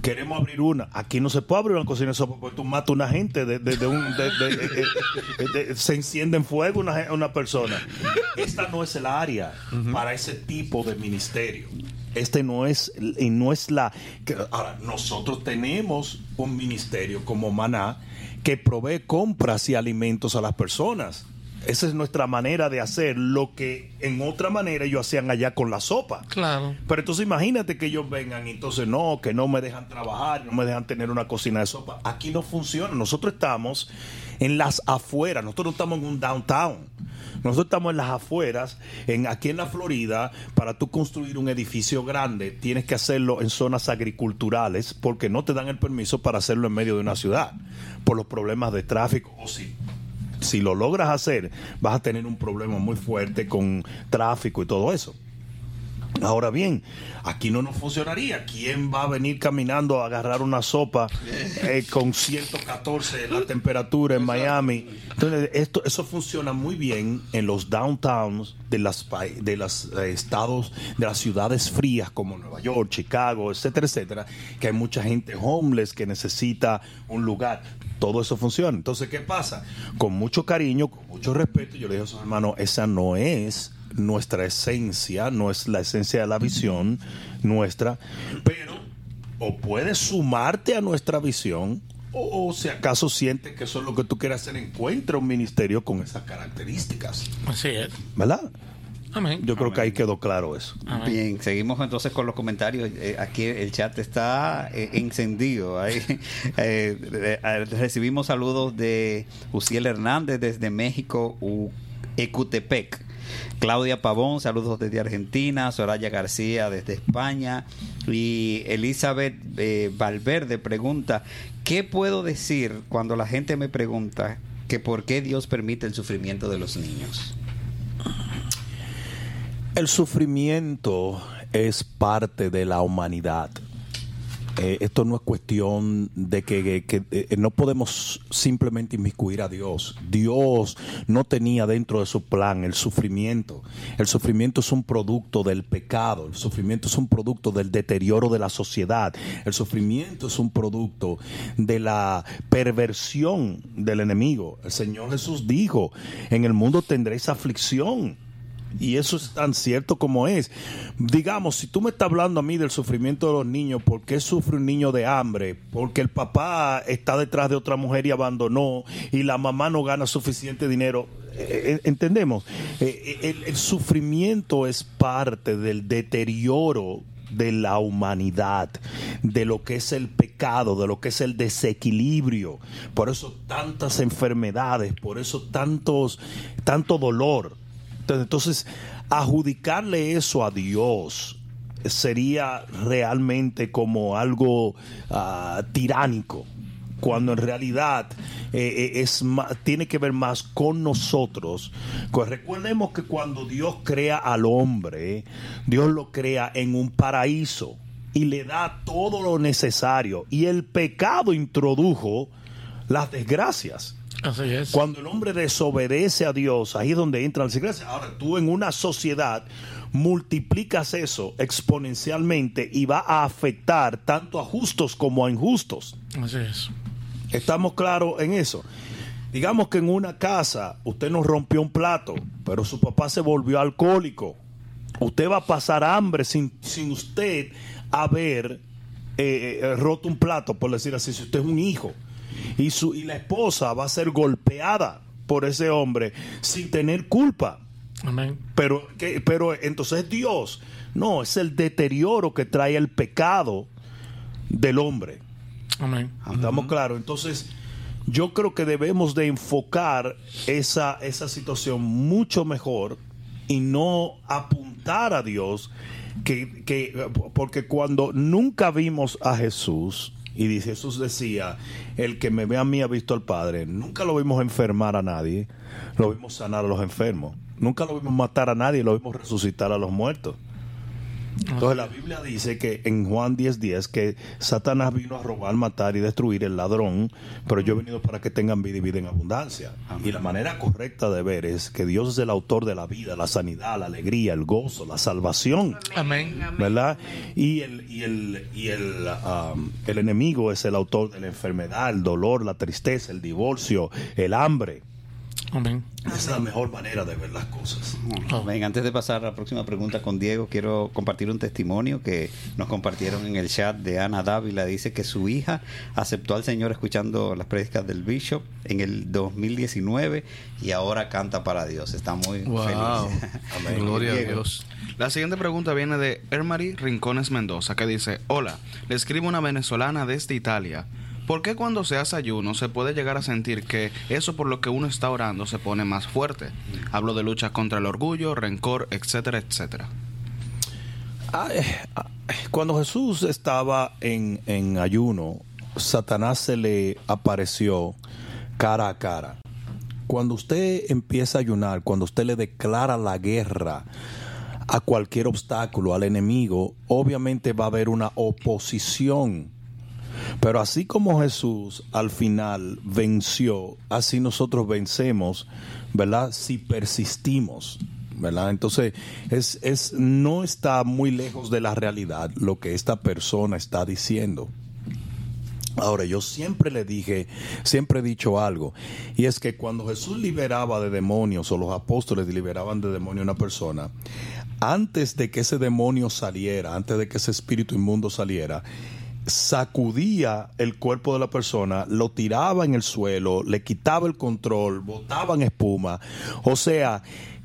Speaker 3: Queremos abrir una. Aquí no se puede abrir una cocina de sopa porque tú matas a una gente. De, de- de un, de- se enciende en fuego una, una persona. Esta no es el área para ese tipo de ministerio. Este no es, y no es la. que- ahora, nosotros tenemos un ministerio como Maná que provee compras y alimentos a las personas. Esa es nuestra manera de hacer lo que en otra manera ellos hacían allá con la sopa.
Speaker 7: Claro.
Speaker 3: Pero entonces imagínate que ellos vengan y entonces no, que no me dejan trabajar, no me dejan tener una cocina de sopa. Aquí no funciona. Nosotros estamos en las afueras, nosotros no estamos en un downtown. Nosotros estamos en las afueras, en, aquí en la Florida, para tú construir un edificio grande, tienes que hacerlo en zonas agriculturales porque no te dan el permiso para hacerlo en medio de una ciudad, por los problemas de tráfico. O si, si lo logras hacer, vas a tener un problema muy fuerte con tráfico y todo eso. Ahora bien, aquí no nos funcionaría. ¿Quién va a venir caminando a agarrar una sopa eh, con 114 la temperatura en Miami? Entonces, esto, eso funciona muy bien en los downtowns de las de los estados, de las ciudades frías como Nueva York, Chicago, etcétera, etcétera, que hay mucha gente homeless que necesita un lugar. Todo eso funciona. Entonces, ¿qué pasa? Con mucho cariño, con mucho respeto, yo le digo a sus hermanos, esa no es nuestra esencia, no es la esencia de la visión nuestra, pero o puedes sumarte a nuestra visión o, o si acaso sientes que eso es lo que tú quieres hacer, encuentra un ministerio con esas características,
Speaker 7: Así es.
Speaker 3: ¿verdad?
Speaker 7: Amén.
Speaker 3: Yo creo que ahí quedó claro eso.
Speaker 1: Bien, seguimos entonces con los comentarios. Eh, aquí el chat está eh, encendido. Ahí, eh, eh, recibimos saludos de Uciel Hernández desde México, U- Ecutepec. Claudia Pavón, saludos desde Argentina. Soraya García desde España. Y Elizabeth eh, Valverde pregunta, ¿qué puedo decir cuando la gente me pregunta que por qué Dios permite el sufrimiento de los niños?
Speaker 3: El sufrimiento es parte de la humanidad. Eh, esto no es cuestión de que, eh, no podemos simplemente inmiscuir a Dios. Dios no tenía dentro de su plan el sufrimiento. El sufrimiento es un producto del pecado. El sufrimiento es un producto del deterioro de la sociedad. El sufrimiento es un producto de la perversión del enemigo. El Señor Jesús dijo, en el mundo tendréis aflicción. Y eso es tan cierto como es. Digamos, si tú me estás hablando a mí del sufrimiento de los niños, ¿por qué sufre un niño de hambre? Porque el papá está detrás de otra mujer y abandonó y la mamá no gana suficiente dinero. Eh, eh, ¿Entendemos? Eh, el, el sufrimiento es parte del deterioro de la humanidad, de lo que es el pecado, de lo que es el desequilibrio. Por eso tantas enfermedades, por eso tantos, tanto dolor. Entonces, adjudicarle eso a Dios sería realmente como algo ah, tiránico, cuando en realidad eh, eh, es ma- tiene que ver más con nosotros. Pues recordemos que cuando Dios crea al hombre, Dios lo crea en un paraíso y le da todo lo necesario. Y el pecado introdujo las desgracias.
Speaker 7: Así es.
Speaker 3: Cuando el hombre desobedece a Dios, ahí es donde entran las desgracias. Ahora, tú en una sociedad multiplicas eso exponencialmente y va a afectar tanto a justos como a injustos.
Speaker 7: Así es.
Speaker 3: ¿Estamos claros en eso? Digamos que en una casa usted no rompió un plato, pero su papá se volvió alcohólico. Usted va a pasar hambre sin, sin usted haber eh, eh, roto un plato, por decir así, si usted es un hijo. Y, su, y la esposa va a ser golpeada por ese hombre sin tener culpa.
Speaker 7: Amén.
Speaker 3: Pero, ¿qué? pero entonces Dios, no, es el deterioro que trae el pecado del hombre.
Speaker 7: Amén.
Speaker 3: ¿Estamos claros? Entonces, yo creo que debemos de enfocar esa, esa situación mucho mejor y no apuntar a Dios, que, que- porque cuando nunca vimos a Jesús, y dice, Jesús decía, el que me ve a mí ha visto al Padre, nunca lo vimos enfermar a nadie, lo vimos sanar a los enfermos, nunca lo vimos matar a nadie, lo vimos resucitar a los muertos. Entonces la Biblia dice que en Juan 10:10 que Satanás vino a robar, matar y destruir el ladrón, pero yo he venido para que tengan vida y vida en abundancia. Y la manera correcta de ver es que Dios es el autor de la vida, la sanidad, la alegría, el gozo, la salvación.
Speaker 7: Amén.
Speaker 3: ¿verdad? Y el, y el, y el, um, el enemigo es el autor de la enfermedad, el dolor, la tristeza, el divorcio, el hambre.
Speaker 7: Amén.
Speaker 3: Esa es la mejor manera de ver las cosas.
Speaker 1: Ven, antes de pasar a la próxima pregunta con Diego, quiero compartir un testimonio que nos compartieron en el chat de Ana Dávila. Dice que su hija aceptó al Señor escuchando las prédicas del Bishop en el 2019 y ahora canta para Dios. Está muy
Speaker 2: Wow.
Speaker 1: feliz.
Speaker 2: Amén. Gloria a. Dios.
Speaker 4: La siguiente pregunta viene de Ermary Rincones Mendoza, que dice, Hola, le escribo una venezolana desde Italia. ¿Por qué cuando se hace ayuno se puede llegar a sentir que eso por lo que uno está orando se pone más fuerte? Hablo de lucha contra el orgullo, rencor, etcétera, etcétera.
Speaker 3: Cuando Jesús estaba en, en ayuno, Satanás se le apareció cara a cara. Cuando usted empieza a ayunar, cuando usted le declara la guerra a cualquier obstáculo, al enemigo, obviamente va a haber una oposición. Pero así como Jesús al final venció, así nosotros vencemos, ¿verdad? Si persistimos, ¿verdad? Entonces, es, es, no está muy lejos de la realidad lo que esta persona está diciendo. Ahora, yo siempre le dije, siempre he dicho algo, y es que cuando Jesús liberaba de demonios o los apóstoles liberaban de demonios a una persona, antes de que ese demonio saliera, antes de que ese espíritu inmundo saliera, sacudía el cuerpo de la persona, lo tiraba en el suelo, le quitaba el control, botaban espuma. O sea,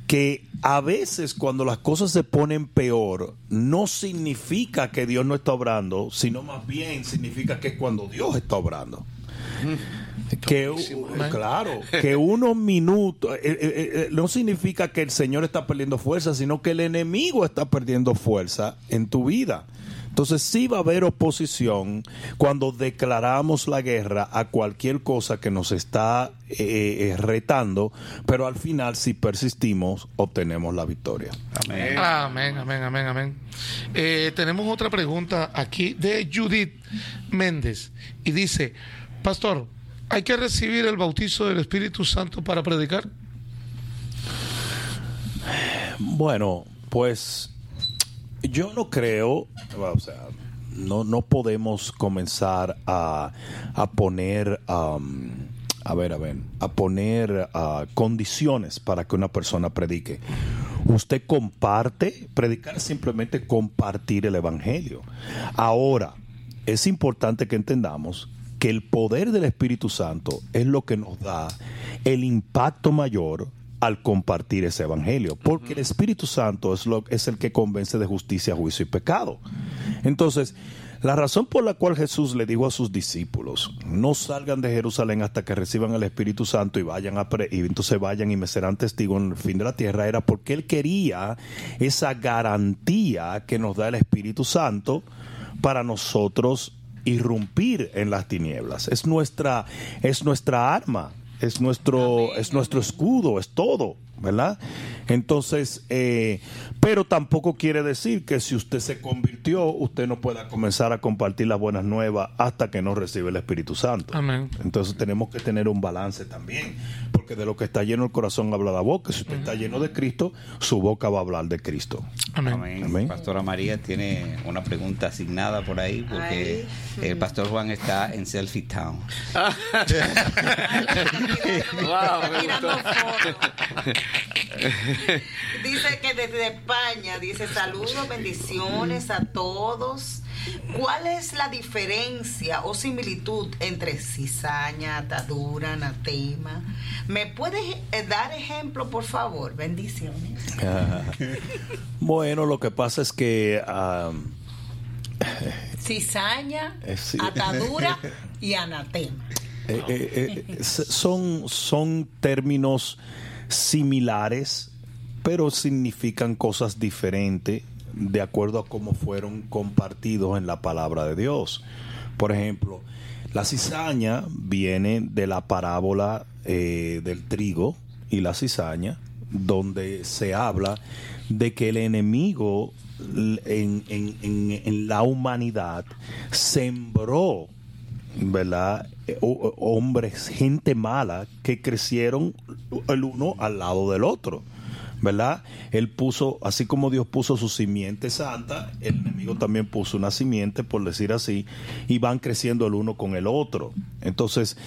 Speaker 3: que a veces cuando las cosas se ponen peor, no significa que Dios no está obrando, sino más bien significa que es cuando Dios está obrando. Que, claro, que unos minutos, eh, eh, eh, no significa que el Señor está perdiendo fuerza, sino que el enemigo está perdiendo fuerza en tu vida. Entonces sí va a haber oposición cuando declaramos la guerra a cualquier cosa que nos está eh, eh, retando, pero al final si persistimos obtenemos la victoria.
Speaker 1: Amén.
Speaker 7: Amén, amén, amén, amén. Eh, tenemos otra pregunta aquí de Judith Méndez y dice, Pastor, ¿hay que recibir el bautizo del Espíritu Santo para predicar?
Speaker 3: Bueno, pues yo no creo, o sea, no, no podemos comenzar a, a poner, um, a ver, a ver, a poner uh, condiciones para que una persona predique. Usted comparte, predicar simplemente compartir el Evangelio. Ahora, es importante que entendamos que el poder del Espíritu Santo es lo que nos da el impacto mayor al compartir ese evangelio, porque el Espíritu Santo es lo es el que convence de justicia, juicio y pecado. Entonces, la razón por la cual Jesús le dijo a sus discípulos, no salgan de Jerusalén hasta que reciban el Espíritu Santo y vayan a pre y entonces vayan y me serán testigos en el fin de la tierra, era porque él quería esa garantía que nos da el Espíritu Santo para nosotros irrumpir en las tinieblas. Es nuestra es nuestra arma es nuestro, es nuestro escudo, es todo, ¿verdad? Entonces, eh, pero tampoco quiere decir que si usted se convirtió, usted no pueda comenzar a compartir las buenas nuevas hasta que no recibe el Espíritu Santo.
Speaker 7: Amén.
Speaker 3: Entonces tenemos que tener un balance también, porque de lo que está lleno el corazón habla la boca. Si usted está lleno de Cristo, su boca va a hablar de Cristo.
Speaker 7: Amén.
Speaker 1: Amén.
Speaker 3: Amén.
Speaker 1: Pastora María tiene una pregunta asignada por ahí porque
Speaker 5: Ay,
Speaker 1: el pastor Juan está en Selfie Town.
Speaker 6: Wow, me gustó.
Speaker 5: Dice que desde España, dice saludos, bendiciones a todos. ¿Cuál es la diferencia o similitud entre cizaña, atadura, anatema? ¿Me puedes eh, dar ejemplo, por favor? Bendiciones.
Speaker 3: Bueno, lo que pasa es que
Speaker 5: Cizaña,
Speaker 3: Eh, sí.
Speaker 5: atadura y anatema.
Speaker 3: Eh, eh, eh, son, son términos similares, pero significan cosas diferentes de acuerdo a cómo fueron compartidos en la palabra de Dios. Por ejemplo, la cizaña viene de la parábola eh, del trigo y la cizaña, donde se habla de que el enemigo en- en- en la humanidad sembró ¿verdad? Eh, hombres, gente mala que crecieron el uno al lado del otro, ¿verdad? Él puso, así como Dios puso su simiente santa, el enemigo también puso una simiente, por decir así, y van creciendo el uno con el otro. Entonces,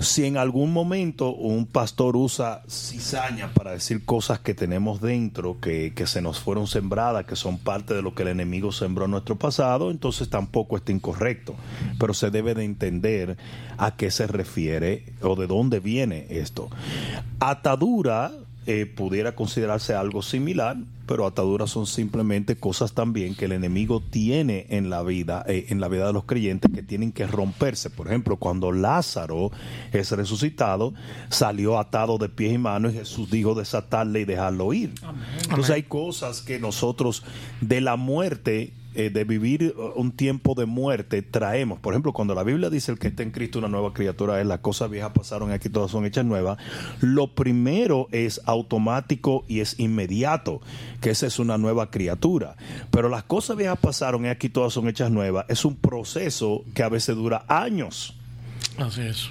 Speaker 3: Si en algún momento un pastor usa cizaña para decir cosas que tenemos dentro, que, que se nos fueron sembradas, que son parte de lo que el enemigo sembró en nuestro pasado, entonces tampoco está incorrecto. Pero se debe de entender a qué se refiere o de dónde viene esto. Atadura eh, pudiera considerarse algo similar, pero ataduras son simplemente cosas también que el enemigo tiene en la vida, eh, en la vida de los creyentes que tienen que romperse. Por ejemplo, cuando Lázaro es resucitado, salió atado de pies y manos y Jesús dijo desatarle y dejarlo ir. Entonces hay cosas que nosotros de la muerte eh, de vivir uh, un tiempo de muerte traemos. Por ejemplo, cuando la Biblia dice el que está en Cristo una nueva criatura es las cosas viejas pasaron aquí todas son hechas nuevas, lo primero es automático y es inmediato, que esa es una nueva criatura. Pero las cosas viejas pasaron y aquí todas son hechas nuevas, es un proceso que a veces dura años.
Speaker 2: Así es.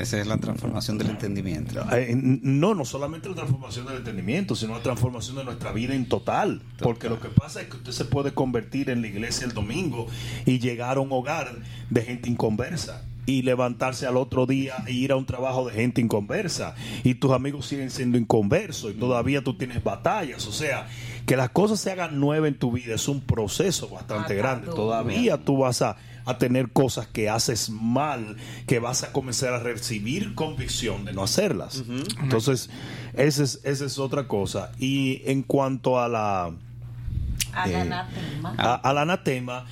Speaker 1: Esa es la transformación del entendimiento.
Speaker 3: Eh, no, no solamente la transformación del entendimiento, sino la transformación de nuestra vida en total. Porque lo que pasa es que usted se puede convertir en la iglesia el domingo y llegar a un hogar de gente inconversa y levantarse al otro día e ir a un trabajo de gente inconversa y tus amigos siguen siendo inconversos y todavía tú tienes batallas. O sea, que las cosas se hagan nuevas en tu vida es un proceso bastante grande. Todavía tú vas a a tener cosas que haces mal, que vas a comenzar a recibir convicción de no hacerlas. Entonces, esa es, esa es otra cosa. Y en cuanto a la...
Speaker 5: Al
Speaker 3: eh,
Speaker 5: anatema.
Speaker 3: a- al anatema,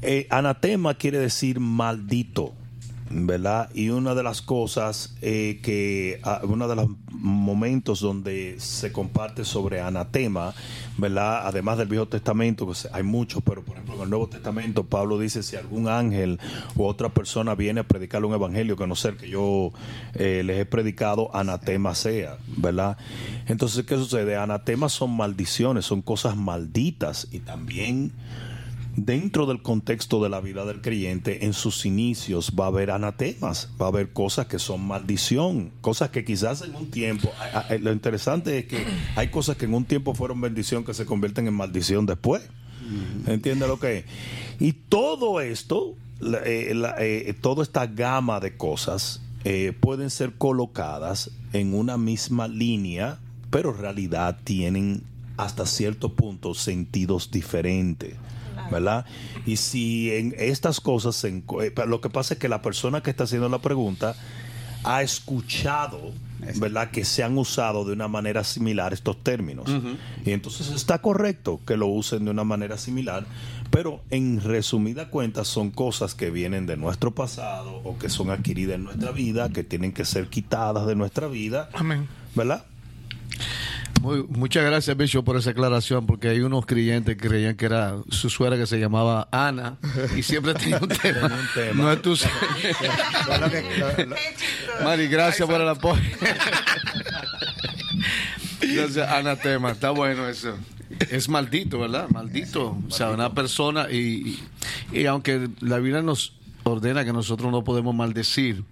Speaker 3: eh, anatema quiere decir maldito. ¿Verdad? Y una de las cosas eh, que, ah, uno de los momentos donde se comparte sobre anatema, ¿verdad? Además del Viejo Testamento, pues hay muchos, pero por ejemplo en el Nuevo Testamento Pablo dice si algún ángel u otra persona viene a predicarle un evangelio que no sea el que yo eh, les he predicado, anatema sea, ¿verdad? Entonces, ¿qué sucede? Anatemas son maldiciones, son cosas malditas y también dentro del contexto de la vida del creyente, en sus inicios va a haber anatemas, va a haber cosas que son maldición, cosas que quizás en un tiempo, a- lo interesante es que hay cosas que en un tiempo fueron bendición que se convierten en maldición después. ¿Entiende lo que es? Y todo esto, la- eh, la- eh, toda esta gama de cosas eh, pueden ser colocadas en una misma línea, pero en realidad tienen hasta cierto punto sentidos diferentes. ¿Verdad? Y si en estas cosas, se eh, lo que pasa es que la persona que está haciendo la pregunta ha escuchado, ¿verdad? Que se han usado de una manera similar estos términos. Y entonces está correcto que lo usen de una manera similar, pero en resumida cuenta son cosas que vienen de nuestro pasado o que son adquiridas en nuestra vida, que tienen que ser quitadas de nuestra vida,
Speaker 7: Amén.
Speaker 3: ¿verdad?
Speaker 2: Muy- muchas gracias, Bishop, por esa aclaración, porque hay unos creyentes que creían que era su suegra que se llamaba Ana y siempre tenía un tema.
Speaker 3: un tema.
Speaker 2: No es tu Mari, gracias por el apoyo. Gracias, anatema. Está bueno eso. Es maldito, ¿verdad? Maldito. O sea, una persona y, y, y aunque la Biblia nos ordena que nosotros no podemos maldecir,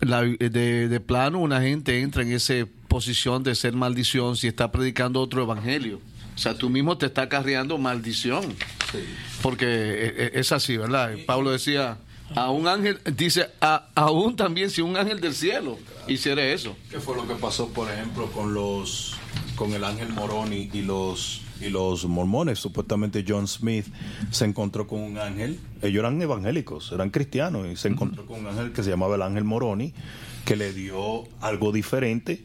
Speaker 2: la- de, de plano una gente entra en esa posición de ser maldición si está predicando otro evangelio. O sea, tú mismo te estás carreando maldición. Porque eh, eh, es así, ¿verdad? Pablo decía, a un ángel, dice, a, aún también si un ángel del cielo hiciera eso.
Speaker 3: ¿Qué fue lo que pasó, por ejemplo, con los con el ángel Moroni y los y los mormones? Supuestamente John Smith se encontró con un ángel. Ellos eran evangélicos, eran cristianos y se encontró con un ángel que se llamaba el ángel Moroni que le dio algo diferente.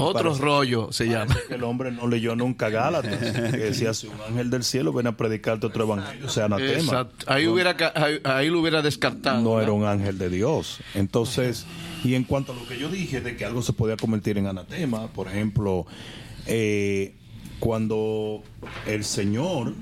Speaker 2: Otro
Speaker 3: Parece-
Speaker 2: rollo se llama.
Speaker 3: que el hombre no leyó nunca Gálatas, que decía si un ángel del cielo viene a predicarte otro evangelio, o sea, anatema.
Speaker 2: Exacto. Ahí, hubiera, ahí, ahí lo hubiera descartado.
Speaker 3: no
Speaker 2: ¿verdad?
Speaker 3: era un ángel de Dios. Entonces, y en cuanto a lo que yo dije de que algo se podía convertir en anatema, por ejemplo, eh, cuando el Señor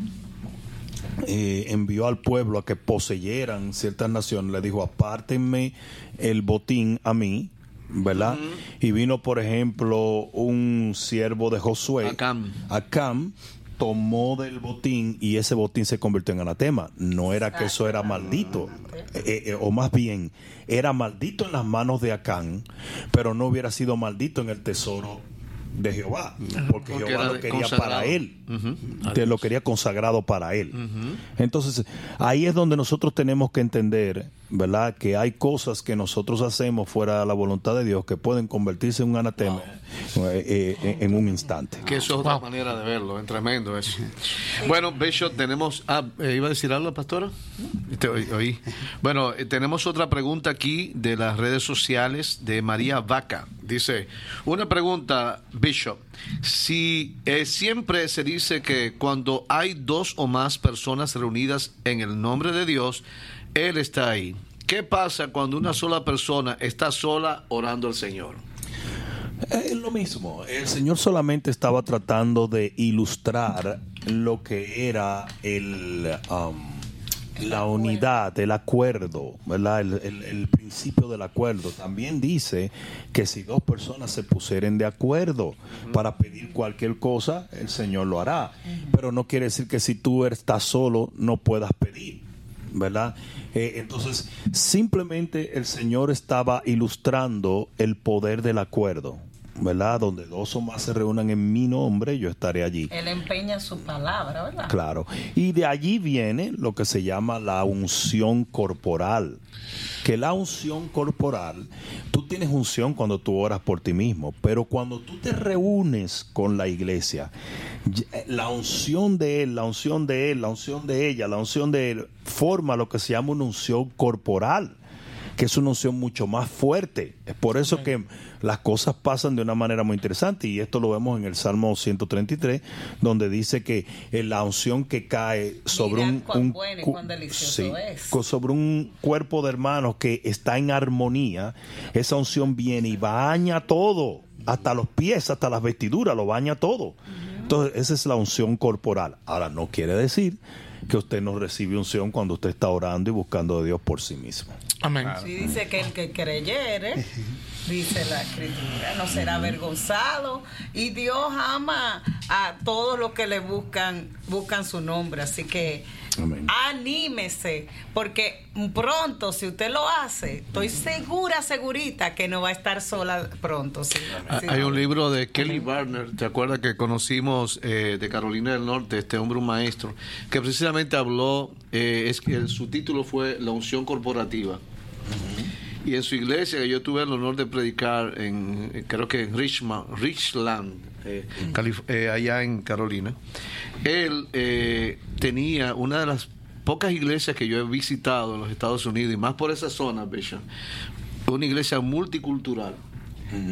Speaker 3: eh, envió al pueblo a que poseyeran ciertas naciones, le dijo, apártenme el botín a mí, ¿verdad? Y vino, por ejemplo, un siervo de Josué,
Speaker 2: Acam.
Speaker 3: Acam, tomó del botín y ese botín se convirtió en anatema. No era que eso era maldito, eh, eh, o más bien, era maldito en las manos de Acán, pero no hubiera sido maldito en el tesoro de Jehová, porque,
Speaker 2: Porque
Speaker 3: Jehová lo quería
Speaker 2: consagrado.
Speaker 3: para él, te lo quería consagrado para él. Entonces, ahí es donde nosotros tenemos que entender ¿verdad? Que hay cosas que nosotros hacemos fuera de la voluntad de Dios que pueden convertirse en un anatema eh, eh, en un instante.
Speaker 2: Que eso es otra manera de verlo, es tremendo eso. Bueno, Bishop, tenemos. Ah, eh, ¿iba a decir algo, pastora? Te oí- oí. Bueno, eh, tenemos otra pregunta aquí de las redes sociales de María Vaca. Dice: Una pregunta, Bishop. Si eh, siempre se dice que cuando hay dos o más personas reunidas en el nombre de Dios, Él está ahí. ¿Qué pasa cuando una sola persona está sola orando al Señor?
Speaker 3: Es lo mismo. El Señor solamente estaba tratando de ilustrar lo que era el, um, la unidad, el acuerdo, ¿verdad? El, el- el principio del acuerdo. También dice que si dos personas se pusieren de acuerdo para pedir cualquier cosa, el Señor lo hará. Pero no quiere decir que si tú estás solo no puedas pedir. ¿Verdad? Eh, entonces, simplemente el Señor estaba ilustrando el poder del acuerdo, ¿verdad? Donde dos o más se reúnan en mi nombre, yo estaré allí.
Speaker 5: Él empeña su palabra, ¿verdad?
Speaker 3: Claro. Y de allí viene lo que se llama la unción corporal. Que la unción corporal, tú tienes unción cuando tú oras por ti mismo, pero cuando tú te reúnes con la iglesia, eh, la unción de él, la unción de él, la unción de ella, la unción de él, forma lo que se llama una unción corporal que es una unción mucho más fuerte. Es por eso que las cosas pasan de una manera muy interesante y esto lo vemos en el Salmo 133, donde dice que eh, la unción que cae sobre
Speaker 5: Mirad
Speaker 3: un,
Speaker 5: cuán
Speaker 3: un
Speaker 5: bueno y
Speaker 3: cu-
Speaker 5: cuán delicioso
Speaker 3: sí,
Speaker 5: es.
Speaker 3: co- sobre un cuerpo de hermanos que está en armonía, esa unción viene y baña todo, hasta los pies, hasta las vestiduras, lo baña todo. Entonces, esa es la unción corporal. Ahora, no quiere decir que usted no recibe unción cuando usted está orando y buscando a Dios por sí mismo.
Speaker 7: Amén.
Speaker 5: Sí, dice que el que creyere, dice la escritura, no será avergonzado. Y Dios ama a todos los que le buscan, buscan su nombre. Así que
Speaker 3: Amén.
Speaker 5: anímese, porque pronto, si usted lo hace, estoy segura, segurita que no va a estar sola pronto. sí.
Speaker 2: Ah. Hay un libro de Kelly Barner, ¿te acuerdas que conocimos eh, de Carolina del Norte, este hombre, un maestro, que precisamente habló, eh, es que el- su título fue La unción corporativa. Y en su iglesia, que yo tuve el honor de predicar en, creo que en Richmond, Richland, eh, eh, allá en Carolina, él eh, tenía una de las pocas iglesias que yo he visitado en los Estados Unidos, y más por esa zona, Bishop, una iglesia multicultural.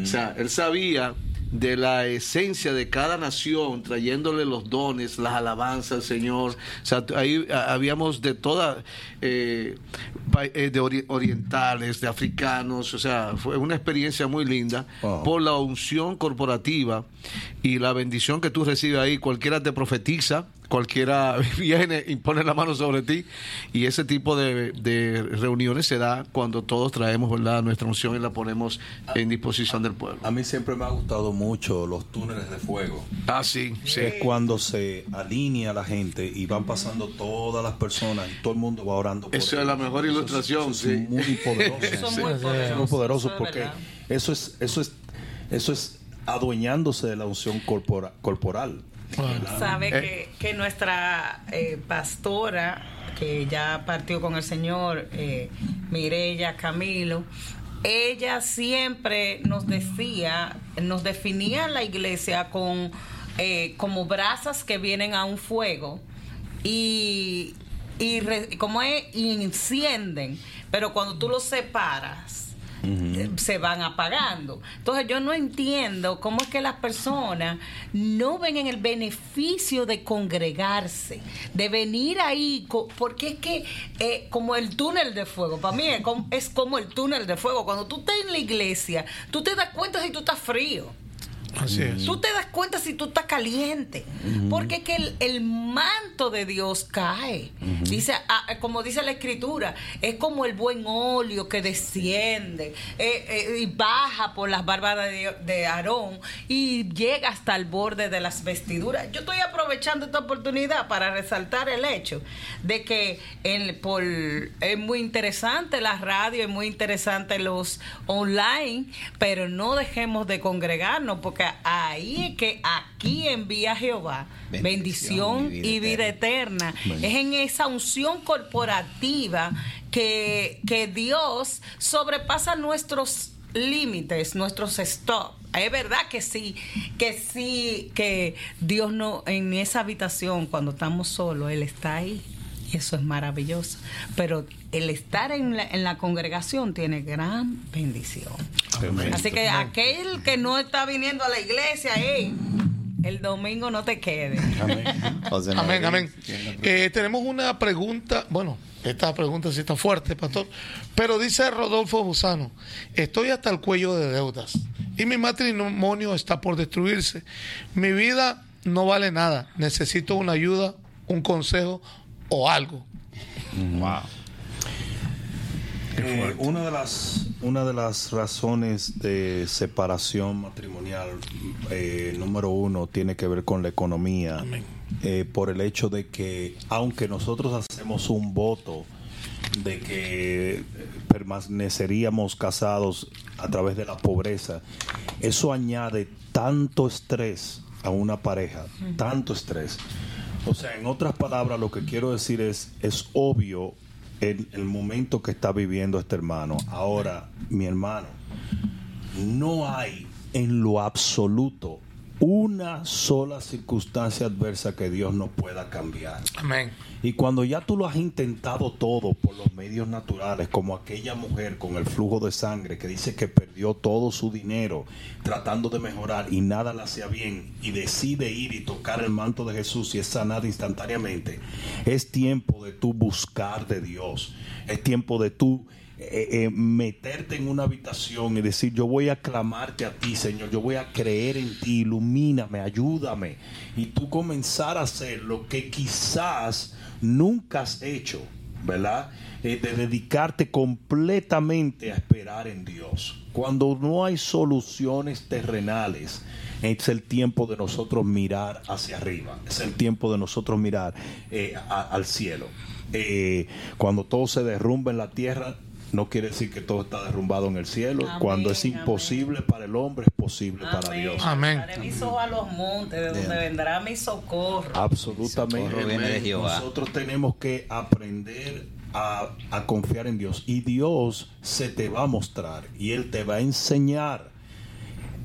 Speaker 2: O sea, él sabía de la esencia de cada nación, trayéndole los dones, las alabanzas al Señor. O sea, ahí ah, habíamos de eh, de ori- orientales, de africanos. O sea, fue una experiencia muy linda
Speaker 3: Wow.
Speaker 2: por la unción corporativa y la bendición que tú recibes ahí. Cualquiera te profetiza, cualquiera viene y pone la mano sobre ti. Y ese tipo de, de reuniones se da cuando todos traemos ¿verdad? nuestra unción y la ponemos en disposición del pueblo.
Speaker 3: A mí siempre me ha gustado mucho los túneles de fuego.
Speaker 2: Ah, sí, sí.
Speaker 3: Es cuando se alinea la gente y van pasando todas las personas y todo el mundo va orando. por
Speaker 2: Eso es la mejor
Speaker 3: Eso eso es
Speaker 2: sí.
Speaker 3: muy poderoso.
Speaker 5: Eso es
Speaker 3: Sí.
Speaker 5: muy poderoso,
Speaker 3: muy poderoso porque eso es, eso es, eso es adueñándose de la unción corpora- corporal.
Speaker 5: Sabe
Speaker 2: Eh.
Speaker 5: que, que nuestra eh, pastora, que ya partió con el Señor, eh, Mireya Camilo, ella siempre nos decía, nos definía la iglesia con eh, como brasas que vienen a un fuego y, y re- como es, y encienden, pero cuando tú los separas, eh, se van apagando. Entonces yo no entiendo cómo es que las personas no ven en el beneficio de congregarse, de venir ahí, porque es que eh, como el túnel de fuego, para mí es como, es como el túnel de fuego. Cuando tú estás en la iglesia, tú te das cuenta si tú estás frío.
Speaker 7: Así es.
Speaker 5: Tú te das cuenta si tú estás caliente, porque es que el, el manto de Dios cae. Dice, ah, como dice la escritura, es como el buen óleo que desciende eh, eh, y baja por las barbas de, de Aarón y llega hasta el borde de las vestiduras. Yo estoy aprovechando esta oportunidad para resaltar el hecho de que el, por, es muy interesante la radio, es muy interesante los online, pero no dejemos de congregarnos porque ahí es que aquí envía Jehová bendición,
Speaker 1: Bendición
Speaker 5: y vida eterna. Es en esa unción corporativa que, que Dios sobrepasa nuestros límites, nuestros stop. Es verdad que sí, que sí, que Dios no, en esa habitación, cuando estamos solos, Él está ahí. Y eso es maravilloso. Pero el estar en la, en la congregación tiene gran bendición. Así que aquel que no está viniendo a la iglesia, ey, el domingo no te quede.
Speaker 7: Amén, amén. Eh, tenemos una pregunta, bueno, esta pregunta sí está fuerte, pastor, pero dice Rodolfo Busano, estoy hasta el cuello de deudas y mi matrimonio está por destruirse. Mi vida no vale nada, necesito una ayuda, un consejo o algo.
Speaker 3: Eh, una de las una de las razones de separación matrimonial eh, número uno tiene que ver con la economía. Eh, por el hecho de que aunque nosotros hacemos un voto de que permaneceríamos casados a través de la pobreza eso añade tanto estrés a una pareja tanto estrés. O sea en otras palabras lo que quiero decir es es obvio el, el momento que está viviendo este hermano. Ahora, mi hermano, no hay en lo absoluto una sola circunstancia adversa que Dios no pueda cambiar.
Speaker 7: Amén.
Speaker 3: Y cuando ya tú lo has intentado todo por los medios naturales, como aquella mujer con el flujo de sangre que dice que perdió todo su dinero tratando de mejorar y nada le hacía bien y decide ir y tocar el manto de Jesús y es sanada instantáneamente, es tiempo de tú buscar de Dios, es tiempo de tú eh, eh, meterte en una habitación y decir, yo voy a clamarte a ti, Señor, yo voy a creer en ti, ilumíname, ayúdame. Y tú comenzar a hacer lo que quizás nunca has hecho, ¿verdad? Eh, de dedicarte completamente a esperar en Dios. Cuando no hay soluciones terrenales, es el tiempo de nosotros mirar hacia arriba, es el tiempo de nosotros mirar eh, a- al cielo. Cuando todo se derrumba en la tierra, no quiere decir que todo está derrumbado en el cielo.
Speaker 5: Amén,
Speaker 3: Cuando es
Speaker 5: amén.
Speaker 3: imposible para el hombre, es posible para Dios.
Speaker 7: Amén.
Speaker 5: Mis ojos a los montes, de donde vendrá mi socorro.
Speaker 3: Absolutamente.
Speaker 1: Socorro viene de Jehová.
Speaker 3: Nosotros tenemos que aprender a, a confiar en Dios. Y Dios se te va a mostrar y Él te va a enseñar.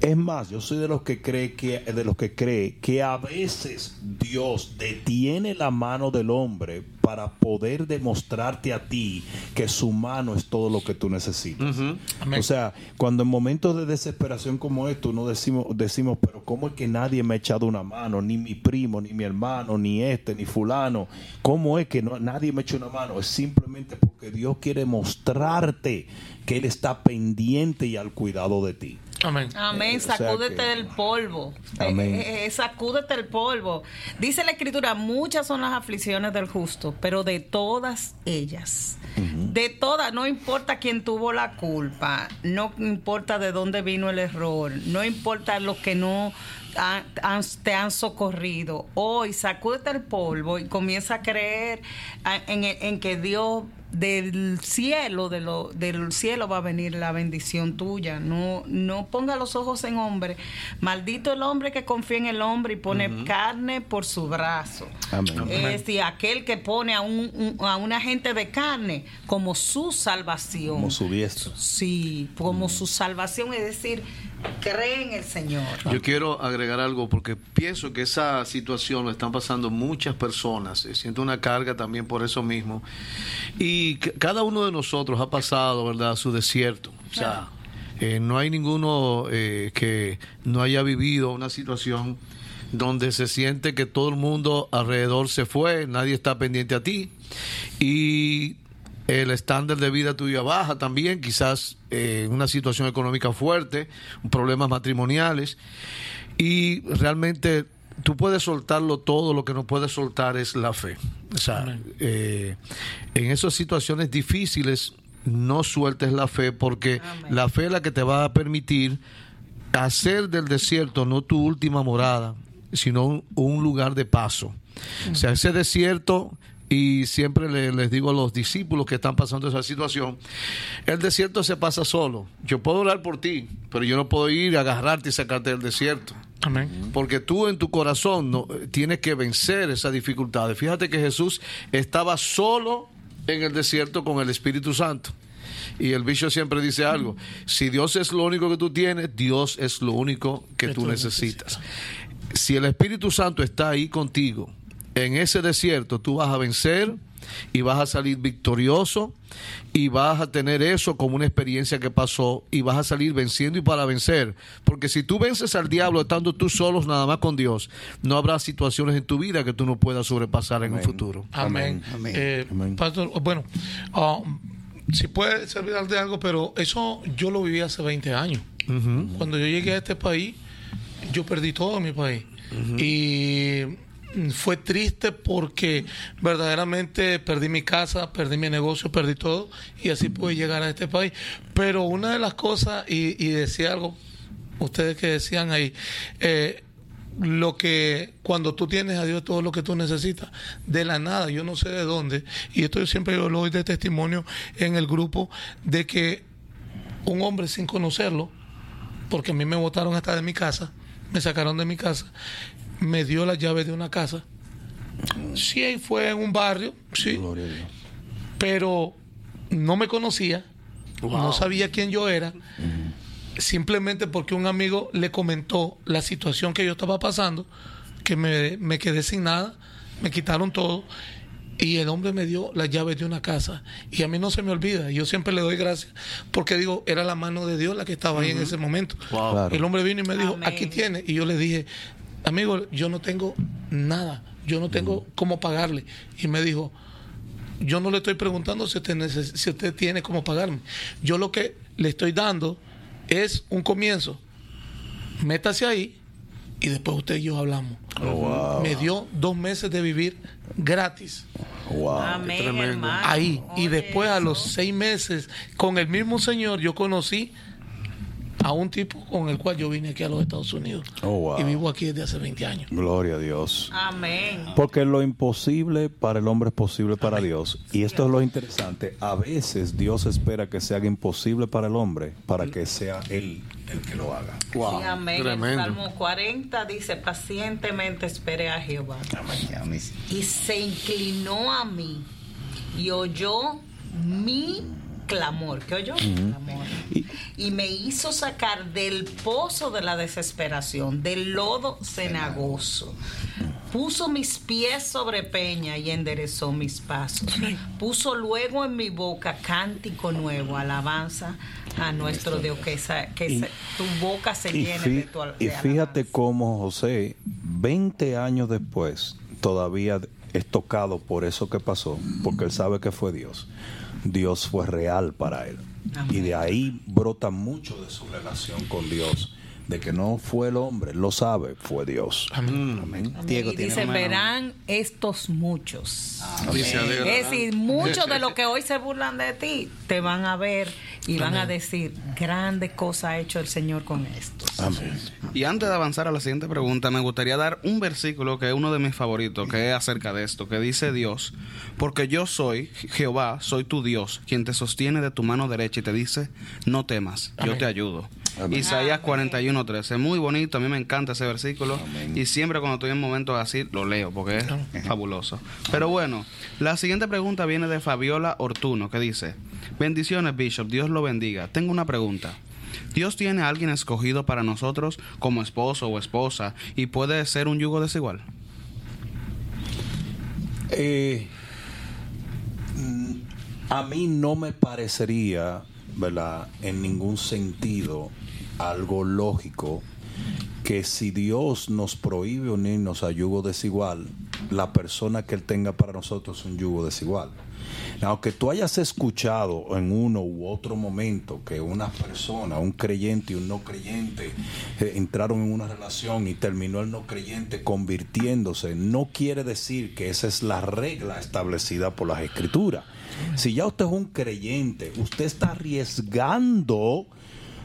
Speaker 3: Es más, yo soy de los que cree que de los que cree que a veces Dios detiene la mano del hombre para poder demostrarte a ti que su mano es todo lo que tú necesitas. O sea, cuando en momentos de desesperación como estos no decimos decimos, pero cómo es que nadie me ha echado una mano, ni mi primo, ni mi hermano, ni este, ni fulano, cómo es que no, nadie me echa una mano, es simplemente porque Dios quiere mostrarte que él está pendiente y al cuidado de ti.
Speaker 7: Amén.
Speaker 5: Amén,
Speaker 3: Eh, o sea
Speaker 5: sacúdete
Speaker 3: que-
Speaker 5: del polvo.
Speaker 3: Amén.
Speaker 5: Eh, eh, sacúdete el polvo. Dice la escritura, muchas son las aflicciones del justo, pero de todas ellas, de todas, no importa quién tuvo la culpa, no importa de dónde vino el error, no importa lo que no han- han- te han socorrido. Hoy sacúdete el polvo y comienza a creer en, en que Dios del cielo, de lo, del cielo va a venir la bendición tuya. No, no ponga los ojos en hombre. Maldito el hombre que confía en el hombre y pone carne por su brazo.
Speaker 3: Amén.
Speaker 5: Es decir, aquel que pone a, un, un- a una gente de carne como su salvación.
Speaker 3: Como su diestra.
Speaker 5: Sí, como su salvación, es decir, cree en el Señor.
Speaker 2: Yo quiero agregar algo porque pienso que esa situación lo están pasando muchas personas. Eh, Siento una carga también por eso mismo. Y cada uno de nosotros ha pasado, ¿verdad?, su desierto. O sea, eh, no hay ninguno eh, que no haya vivido una situación donde se siente que todo el mundo alrededor se fue, nadie está pendiente a ti. Y el estándar de vida tuya baja también, quizás eh, una situación económica fuerte, problemas matrimoniales, y realmente tú puedes soltarlo todo, lo que no puedes soltar es la fe. O sea, eh, en esas situaciones difíciles no sueltes la fe porque
Speaker 5: Amén.
Speaker 2: la fe es la que te va a permitir hacer del desierto no tu última morada, sino un, un lugar de paso. O sea, ese desierto, y siempre le- les digo a los discípulos que están pasando esa situación, el desierto se pasa solo. Yo puedo orar por ti, pero yo no puedo ir a agarrarte y sacarte del desierto.
Speaker 7: Amén.
Speaker 2: Porque tú en tu corazón no, tienes que vencer esas dificultades. Fíjate que Jesús estaba solo en el desierto con el Espíritu Santo. Y el bicho siempre dice algo, si Dios es lo único que tú tienes, Dios es lo único que tú necesitas. Si el Espíritu Santo está ahí contigo, en ese desierto tú vas a vencer y vas a salir victorioso y vas a tener eso como una experiencia que pasó y vas a salir venciendo y para vencer. Porque si tú vences al diablo estando tú solos nada más con Dios, no habrá situaciones en tu vida que tú no puedas sobrepasar en un futuro.
Speaker 7: Amén.
Speaker 1: Amén.
Speaker 7: Eh,
Speaker 2: Amén.
Speaker 7: Pastor, bueno, ah, si puede servir de algo, pero eso yo lo viví hace 20 años. Cuando yo llegué a este país, yo perdí todo en mi país. Y mm, fue triste porque verdaderamente perdí mi casa, perdí mi negocio, perdí todo y así pude llegar a este país. Pero una de las cosas, y, y decía algo, ustedes que decían ahí, eh, lo que cuando tú tienes a Dios todo lo que tú necesitas de la nada yo no sé de dónde y esto yo siempre lo doy de testimonio en el grupo de que un hombre sin conocerlo porque a mí me botaron hasta de mi casa me sacaron de mi casa me dio las llaves de una casa sí fue en un barrio sí
Speaker 3: Gloria a Dios.
Speaker 7: pero no me conocía, no sabía quién yo era, simplemente porque un amigo le comentó la situación que yo estaba pasando, que me, me quedé sin nada, me quitaron todo. Y el hombre me dio las llaves de una casa. Y a mí no se me olvida. Yo siempre le doy gracias. Porque digo, era la mano de Dios la que estaba ahí en ese momento.
Speaker 3: Claro.
Speaker 7: El hombre vino y me dijo,
Speaker 5: Amén.
Speaker 7: aquí tiene. Y yo le dije, amigo, yo no tengo nada. Yo no tengo cómo pagarle. Y me dijo, yo no le estoy preguntando si usted, neces- si usted tiene cómo pagarme. Yo lo que le estoy dando es un comienzo. Métase ahí y después usted y yo hablamos. Me dio dos meses de vivir gratis
Speaker 3: Wow.
Speaker 5: Amén,
Speaker 7: ahí. Y después a los seis meses, con el mismo señor, yo conocí a un tipo con el cual yo vine aquí a los Estados Unidos.
Speaker 3: Oh, wow.
Speaker 7: Y vivo aquí desde hace 20 años.
Speaker 3: Gloria a Dios.
Speaker 5: Amén.
Speaker 3: Porque lo imposible para el hombre es posible para Dios. Y esto es lo interesante. A veces Dios espera que se haga imposible para el hombre para que sea Él el que lo haga.
Speaker 5: Sí, amén. El Salmo 40 dice, pacientemente esperé a Jehová. Y se inclinó a mí y oyó mi clamor. ¿Qué oyó? Clamor.
Speaker 3: Y-
Speaker 5: Y me hizo sacar del pozo de la desesperación, del lodo cenagoso. Puso mis pies sobre peña y enderezó mis pasos. Puso luego en mi boca cántico nuevo, alabanza a nuestro Dios, que, esa- que
Speaker 3: Y-
Speaker 5: se- tu boca se
Speaker 3: Y,
Speaker 5: llene de tu al-
Speaker 3: y
Speaker 5: de
Speaker 3: fíjate
Speaker 5: alabanza.
Speaker 3: cómo José, 20 años después, todavía es tocado por eso que pasó, porque él sabe que fue Dios. Dios fue real para él.
Speaker 5: Amén.
Speaker 3: Y de ahí brota mucho de su relación con Dios, de que no fue el hombre, lo sabe, fue Dios. Amén.
Speaker 1: Diego
Speaker 5: y
Speaker 1: tiene
Speaker 5: dice, verán estos muchos.
Speaker 2: Alegra.
Speaker 5: Es decir, muchos de los que hoy se burlan de ti te van a ver y van a decir, grande cosa ha hecho el Señor con esto.
Speaker 3: Amén.
Speaker 4: Y antes de avanzar a la siguiente pregunta, me gustaría dar un versículo que es uno de mis favoritos, que es acerca de esto, que dice Dios, porque yo soy Jehová, soy tu Dios, quien te sostiene de tu mano derecha y te dice, no temas, yo te ayudo.
Speaker 3: Amén.
Speaker 4: Isaías
Speaker 5: Amén.
Speaker 4: 41.13, muy bonito, a mí me encanta ese versículo y siempre cuando estoy en momentos así lo leo porque es fabuloso. Pero bueno, la siguiente pregunta viene de Fabiola Ortuno, que dice, bendiciones Bishop, Dios lo bendiga. Tengo una pregunta. Dios tiene a alguien escogido para nosotros como esposo o esposa y puede ser un yugo desigual.
Speaker 3: Eh, mm, a mí no me parecería, ¿verdad? En ningún sentido algo lógico que si Dios nos prohíbe unirnos a yugo desigual, la persona que Él tenga para nosotros es un yugo desigual. Aunque tú hayas escuchado en uno u otro momento que una persona, un creyente y un no creyente, eh, entraron en una relación y terminó el no creyente convirtiéndose, no quiere decir que esa es la regla establecida por las escrituras. Si ya usted es un creyente, usted está arriesgando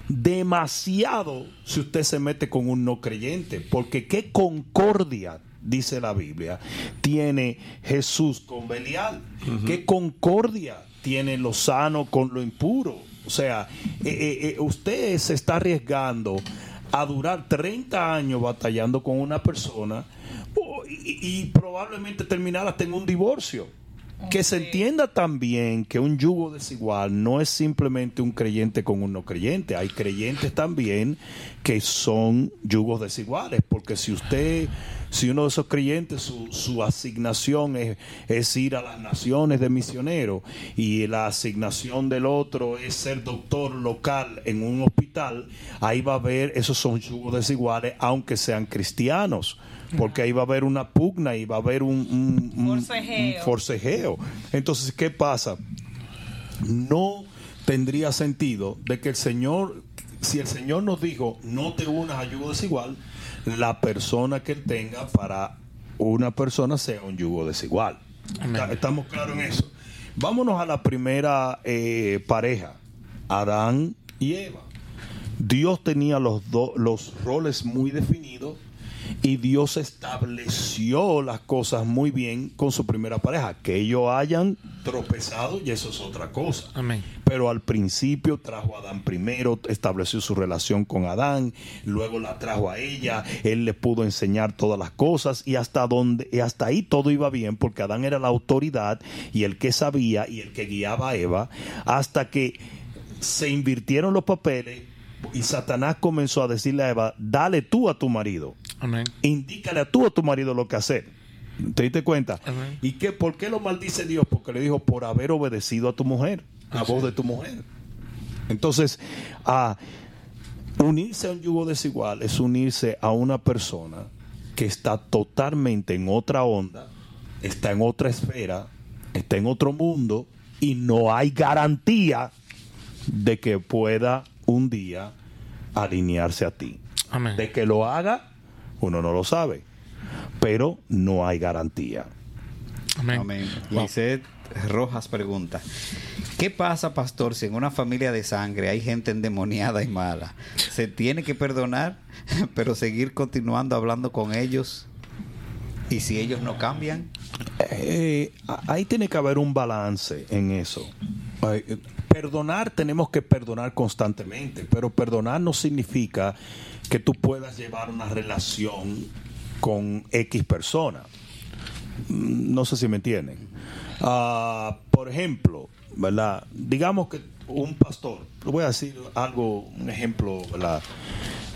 Speaker 3: demasiado si usted se mete con un no creyente, porque qué concordia, dice la Biblia, tiene Jesús con Belial, qué concordia tiene lo sano con lo impuro. O sea, eh, eh, eh, usted se está arriesgando a durar 30 años batallando con una persona oh, y, y probablemente terminar hasta en un divorcio. Que se entienda también que un yugo desigual no es simplemente un creyente con un no creyente. Hay creyentes también que son yugos desiguales, porque si usted, si uno de esos creyentes, su, su asignación es, es ir a las naciones de misionero y la asignación del otro es ser doctor local en un hospital, ahí va a haber, esos son yugos desiguales, aunque sean cristianos porque ahí va a haber una pugna y va a haber un, un- un- un
Speaker 5: Forcejeo.
Speaker 3: Entonces, ¿qué pasa? No tendría sentido de que el Señor, si el Señor nos dijo, no te unas a yugo desigual, la persona que él tenga para una persona sea un yugo desigual. Estamos claros en eso. Vámonos a la primera eh, pareja, Adán y Eva. Dios tenía los, do- los roles muy definidos y Dios estableció las cosas muy bien con su primera pareja. Que ellos hayan tropezado y eso es otra cosa.
Speaker 2: Amén.
Speaker 3: Pero al principio trajo a Adán primero, estableció su relación con Adán, luego la trajo a ella, él le pudo enseñar todas las cosas y hasta donde y hasta ahí todo iba bien porque Adán era la autoridad y el que sabía y el que guiaba a Eva hasta que se invirtieron los papeles y Satanás comenzó a decirle a Eva, dale tú a tu marido
Speaker 2: Amén.
Speaker 3: indícale a tú a tu marido lo que hacer. ¿Te diste cuenta?
Speaker 2: Amén.
Speaker 3: ¿Y qué, por qué lo maldice Dios? Porque le dijo, por haber obedecido a tu mujer, la voz de tu mujer. Entonces, a unirse a un yugo desigual es unirse a una persona que está totalmente en otra onda, está en otra esfera, está en otro mundo y no hay garantía de que pueda un día alinearse a ti.
Speaker 2: Amén.
Speaker 3: De que lo haga, uno no lo sabe, pero no hay garantía.
Speaker 2: Amén.
Speaker 1: Amén. Lisette Rojas pregunta: ¿Qué pasa, pastor, si en una familia de sangre hay gente endemoniada y mala? ¿Se tiene que perdonar, pero seguir continuando hablando con ellos? ¿Y si ellos no cambian?
Speaker 3: Eh, ahí tiene que haber un balance en eso. Eh, Perdonar, tenemos que perdonar constantemente, pero perdonar no significa que tú puedas llevar una relación con X persona. Mm, No sé si me entienden. Ah, por ejemplo, ¿verdad? Digamos que un pastor, voy a decir algo, un ejemplo, ¿verdad?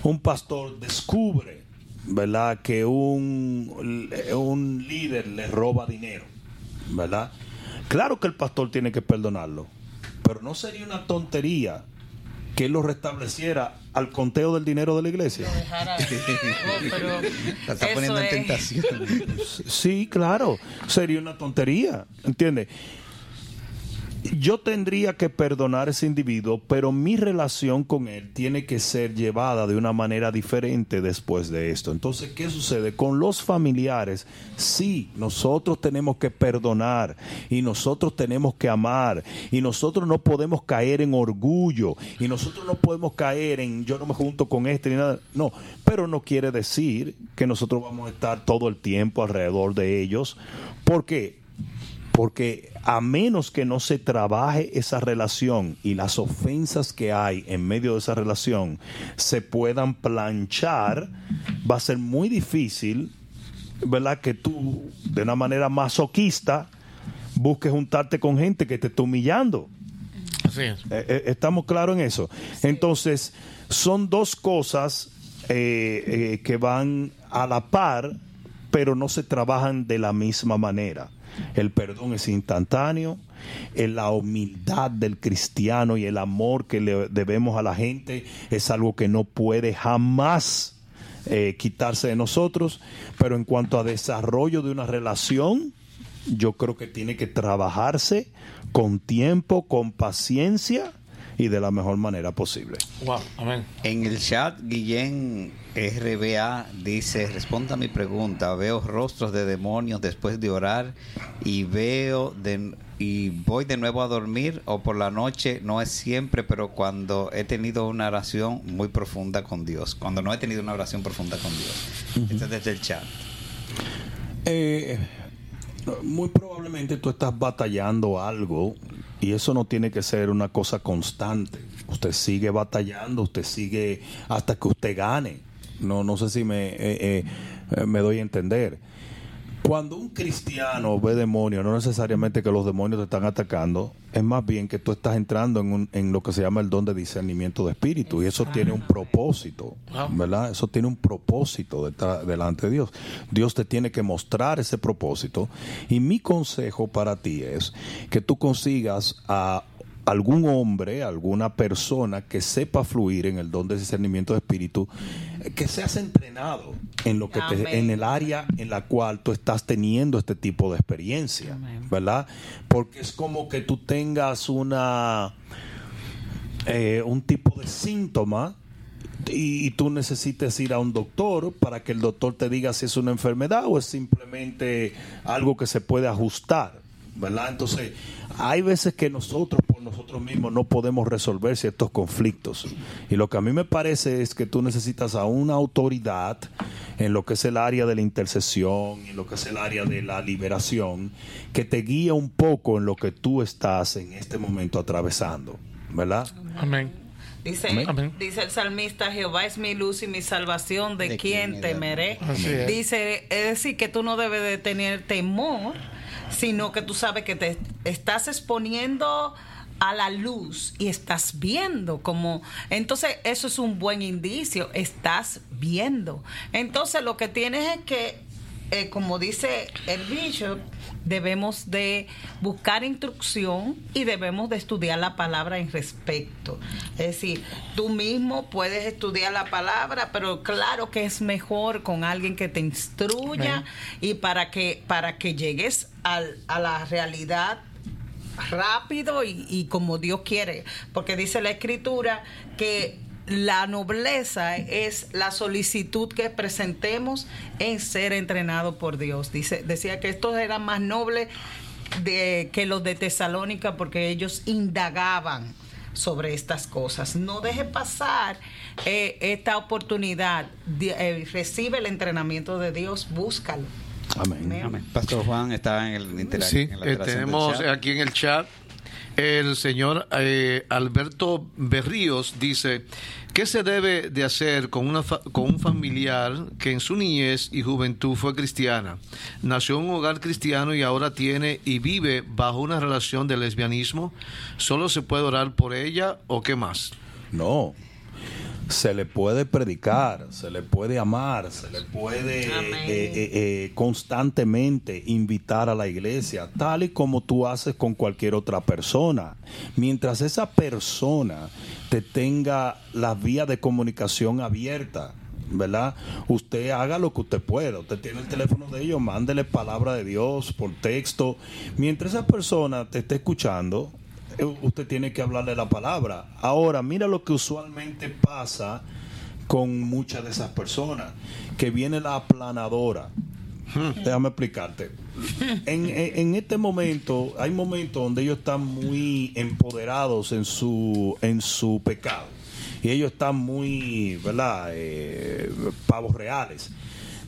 Speaker 3: Un pastor descubre, ¿verdad? Que un, un líder le roba dinero, ¿verdad? Claro que el pastor tiene que perdonarlo, pero no sería una tontería que él lo restableciera al conteo del dinero de la iglesia.
Speaker 5: Dejara- pero
Speaker 1: La está poniendo en
Speaker 5: es-
Speaker 1: tentación.
Speaker 3: Sí, claro, sería una tontería, ¿entiendes? Yo tendría que perdonar a ese individuo, pero mi relación con él tiene que ser llevada de una manera diferente después de esto. Entonces, ¿qué sucede? Con los familiares, sí, nosotros tenemos que perdonar y nosotros tenemos que amar y nosotros no podemos caer en orgullo y nosotros no podemos caer en yo no me junto con este ni nada. No, pero no quiere decir que nosotros vamos a estar todo el tiempo alrededor de ellos. ¿Por qué? Porque a menos que no se trabaje esa relación y las ofensas que hay en medio de esa relación se puedan planchar, va a ser muy difícil, ¿verdad? Que tú, de una manera masoquista, busques juntarte con gente que te está humillando.
Speaker 2: Así es.
Speaker 3: Eh, eh, ¿Estamos claros en eso? Entonces, son dos cosas eh, eh, que van a la par, pero no se trabajan de la misma manera. El perdón es instantáneo, la humildad del cristiano y el amor que le debemos a la gente es algo que no puede jamás eh, quitarse de nosotros, pero en cuanto a desarrollo de una relación, yo creo que tiene que trabajarse con tiempo, con paciencia y de la mejor manera posible.
Speaker 2: Wow. Amén.
Speaker 1: En el chat, Guillén RBA dice, responda a mi pregunta, veo rostros de demonios después de orar y veo de, y voy de nuevo a dormir o por la noche, no es siempre, pero cuando he tenido una oración muy profunda con Dios, cuando no he tenido una oración profunda con Dios. Este es desde el chat.
Speaker 3: Eh, muy probablemente tú estás batallando algo y eso no tiene que ser una cosa constante. Usted sigue batallando, usted sigue hasta que usted gane. No, no sé si me, eh, eh, me doy a entender. Cuando un cristiano ve demonios, no necesariamente que los demonios te están atacando, es más bien que tú estás entrando en, un- en lo que se llama el don de discernimiento de espíritu y eso tiene un propósito, ¿verdad? Eso tiene un propósito detrás- delante de Dios. Dios te tiene que mostrar ese propósito y mi consejo para ti es que tú consigas a algún hombre, alguna persona que sepa fluir en el don de discernimiento de espíritu, eh, que seas entrenado en lo que te- en el área en la cual tú estás teniendo este tipo de experiencia,
Speaker 5: Amén.
Speaker 3: ¿verdad? Porque es como que tú tengas una eh, un tipo de síntoma y, y tú necesites ir a un doctor para que el doctor te diga si es una enfermedad o es simplemente algo que se puede ajustar, ¿verdad? Entonces, hay veces que nosotros por nosotros mismos no podemos resolver ciertos conflictos. Y lo que a mí me parece es que tú necesitas a una autoridad en lo que es el área de la intercesión, en lo que es el área de la liberación, que te guíe un poco en lo que tú estás en este momento atravesando, ¿verdad?
Speaker 7: Amén.
Speaker 5: Dice,
Speaker 7: Amén.
Speaker 5: dice el salmista, Jehová es mi luz y mi salvación, ¿de,
Speaker 1: ¿De
Speaker 5: quién temeré? Dice, es decir, que tú no debes de tener temor, sino que tú sabes que te estás exponiendo a la luz y estás viendo como entonces eso es un buen indicio estás viendo. Entonces lo que tienes es que eh, como dice el bishop, debemos de buscar instrucción y debemos de estudiar la palabra en respecto. Es decir, tú mismo puedes estudiar la palabra, pero claro que es mejor con alguien que te instruya y para que para que llegues al- a la realidad rápido y, y como Dios quiere, porque dice la escritura que la nobleza es la solicitud que presentemos en ser entrenado por Dios. Dice, decía que estos eran más nobles de, que los de Tesalónica porque ellos indagaban sobre estas cosas. No deje pasar eh, esta oportunidad. Eh, recibe el entrenamiento de Dios, búscalo.
Speaker 3: Amén.
Speaker 1: Amén. Pastor Juan está en el interac-
Speaker 2: Sí,
Speaker 1: en la
Speaker 2: eh, tenemos
Speaker 1: chat.
Speaker 2: aquí en el chat el señor eh, Alberto Berríos dice, ¿qué se debe de hacer con, una fa- con un familiar que en su niñez y juventud fue cristiana? Nació en un hogar cristiano y ahora tiene y vive bajo una relación de lesbianismo. ¿Solo se puede orar por ella o qué más?
Speaker 3: No. Se le puede predicar, se le puede amar, se le puede eh, eh, eh, constantemente invitar a la iglesia, tal y como tú haces con cualquier otra persona. Mientras esa persona te tenga la vía de comunicación abierta, ¿verdad? Usted haga lo que usted pueda. Usted tiene el teléfono de ellos, mándele palabra de Dios por texto. Mientras esa persona te esté escuchando, usted tiene que hablarle la palabra. Ahora, mira lo que usualmente pasa con muchas de esas personas, que viene la aplanadora. Déjame explicarte. En, en- en este momento, hay momentos donde ellos están muy empoderados en su, en su pecado. Y ellos están muy, ¿verdad? Eh, pavos reales.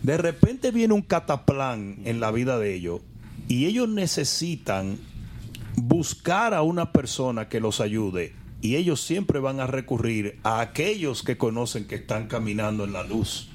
Speaker 3: De repente viene un cataplán en la vida de ellos y ellos necesitan buscar a una persona que los ayude y ellos siempre van a recurrir a aquellos que conocen que están caminando en la luz.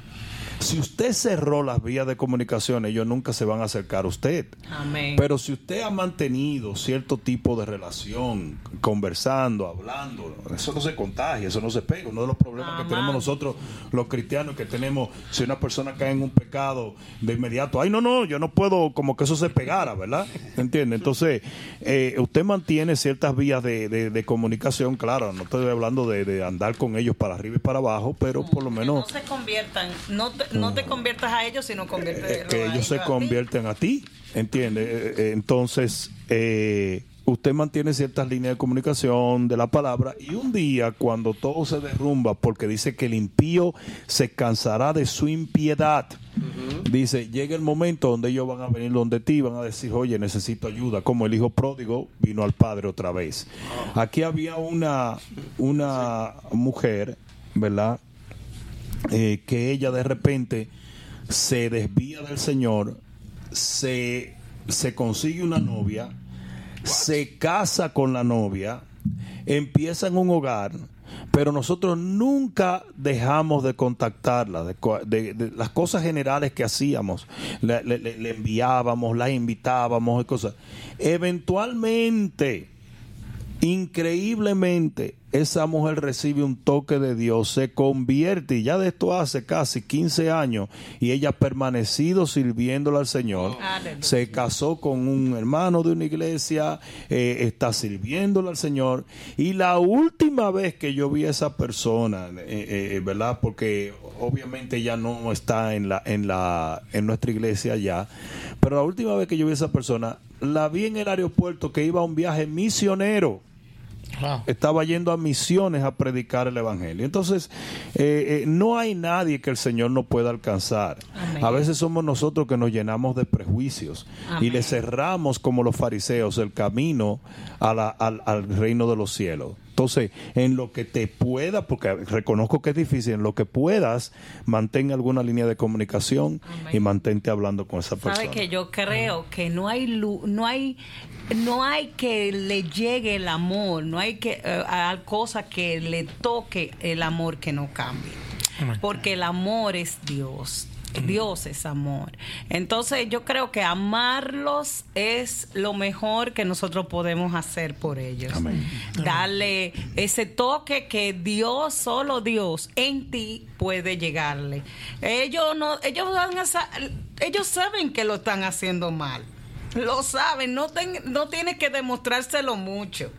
Speaker 3: Si usted cerró las vías de comunicación, ellos nunca se van a acercar a usted.
Speaker 5: Amén.
Speaker 3: Pero si usted ha mantenido cierto tipo de relación, conversando, hablando, eso no se contagia, eso no se pega. Uno de los problemas
Speaker 5: Amén.
Speaker 3: que tenemos nosotros, los cristianos, que tenemos, si una persona cae en un pecado, de inmediato, ay, no, no, yo no puedo, como que eso se pegara, ¿verdad? ¿Entiende? Entonces, eh, usted mantiene ciertas vías de, de- de comunicación, claro, no estoy hablando de, de andar con ellos para arriba y para abajo, pero por lo
Speaker 5: Que
Speaker 3: menos
Speaker 5: no se conviertan, no te, no te conviertas a ellos, sino conviértete
Speaker 3: eh, que
Speaker 5: a
Speaker 3: ellos se convierten a ti, ¿entiende? Eh, eh, Entonces, eh, usted mantiene ciertas líneas de comunicación de la palabra y un día cuando todo se derrumba, porque dice que el impío se cansará de su impiedad, dice, llega el momento donde ellos van a venir donde ti, van a decir, oye, necesito ayuda, como el hijo pródigo vino al padre otra vez. Aquí había una, una mujer, ¿verdad? Eh, que ella de repente se desvía del Señor, se, consigue una novia, se casa con la novia, empiezan un hogar, pero nosotros nunca dejamos de contactarla, de, las cosas generales que hacíamos, le- le enviábamos, la invitábamos y cosas. Eventualmente, increíblemente, esa mujer recibe un toque de Dios, se convierte, y ya de esto hace casi 15 años, y ella ha permanecido sirviéndole al Señor.
Speaker 5: Aleluya.
Speaker 3: Se casó con un hermano de una iglesia, eh, está sirviéndole al Señor. Y la última vez que yo vi a esa persona, eh, eh, ¿verdad? Porque obviamente ya no está en la, en la, en nuestra iglesia ya. Pero la última vez que yo vi a esa persona, la vi en el aeropuerto que iba a un viaje misionero
Speaker 7: Wow.
Speaker 3: estaba yendo a misiones a predicar el evangelio. Entonces, eh, eh, no hay nadie que el Señor no pueda alcanzar.
Speaker 5: Amén.
Speaker 3: A veces somos nosotros que nos llenamos de prejuicios y le cerramos como los fariseos el camino a la- al, al reino de los cielos. Entonces, en lo que te pueda, porque reconozco que es difícil, en lo que puedas, mantén alguna línea de comunicación
Speaker 5: Amén.
Speaker 3: y mantente hablando con esa persona.
Speaker 5: Sabe que yo creo que no hay lu- no hay no hay que le llegue el amor, no hay que a cosa que le toque el amor que no cambie. Porque el amor es Dios. Dios es amor. Entonces yo creo que amarlos es lo mejor que nosotros podemos hacer por ellos.
Speaker 3: Amén.
Speaker 5: Darle ese toque que Dios, solo Dios, en ti puede llegarle. Ellos no, ellos van a ellos saben que lo están haciendo mal. Lo saben, no, ten- no tienes que demostrárselo mucho.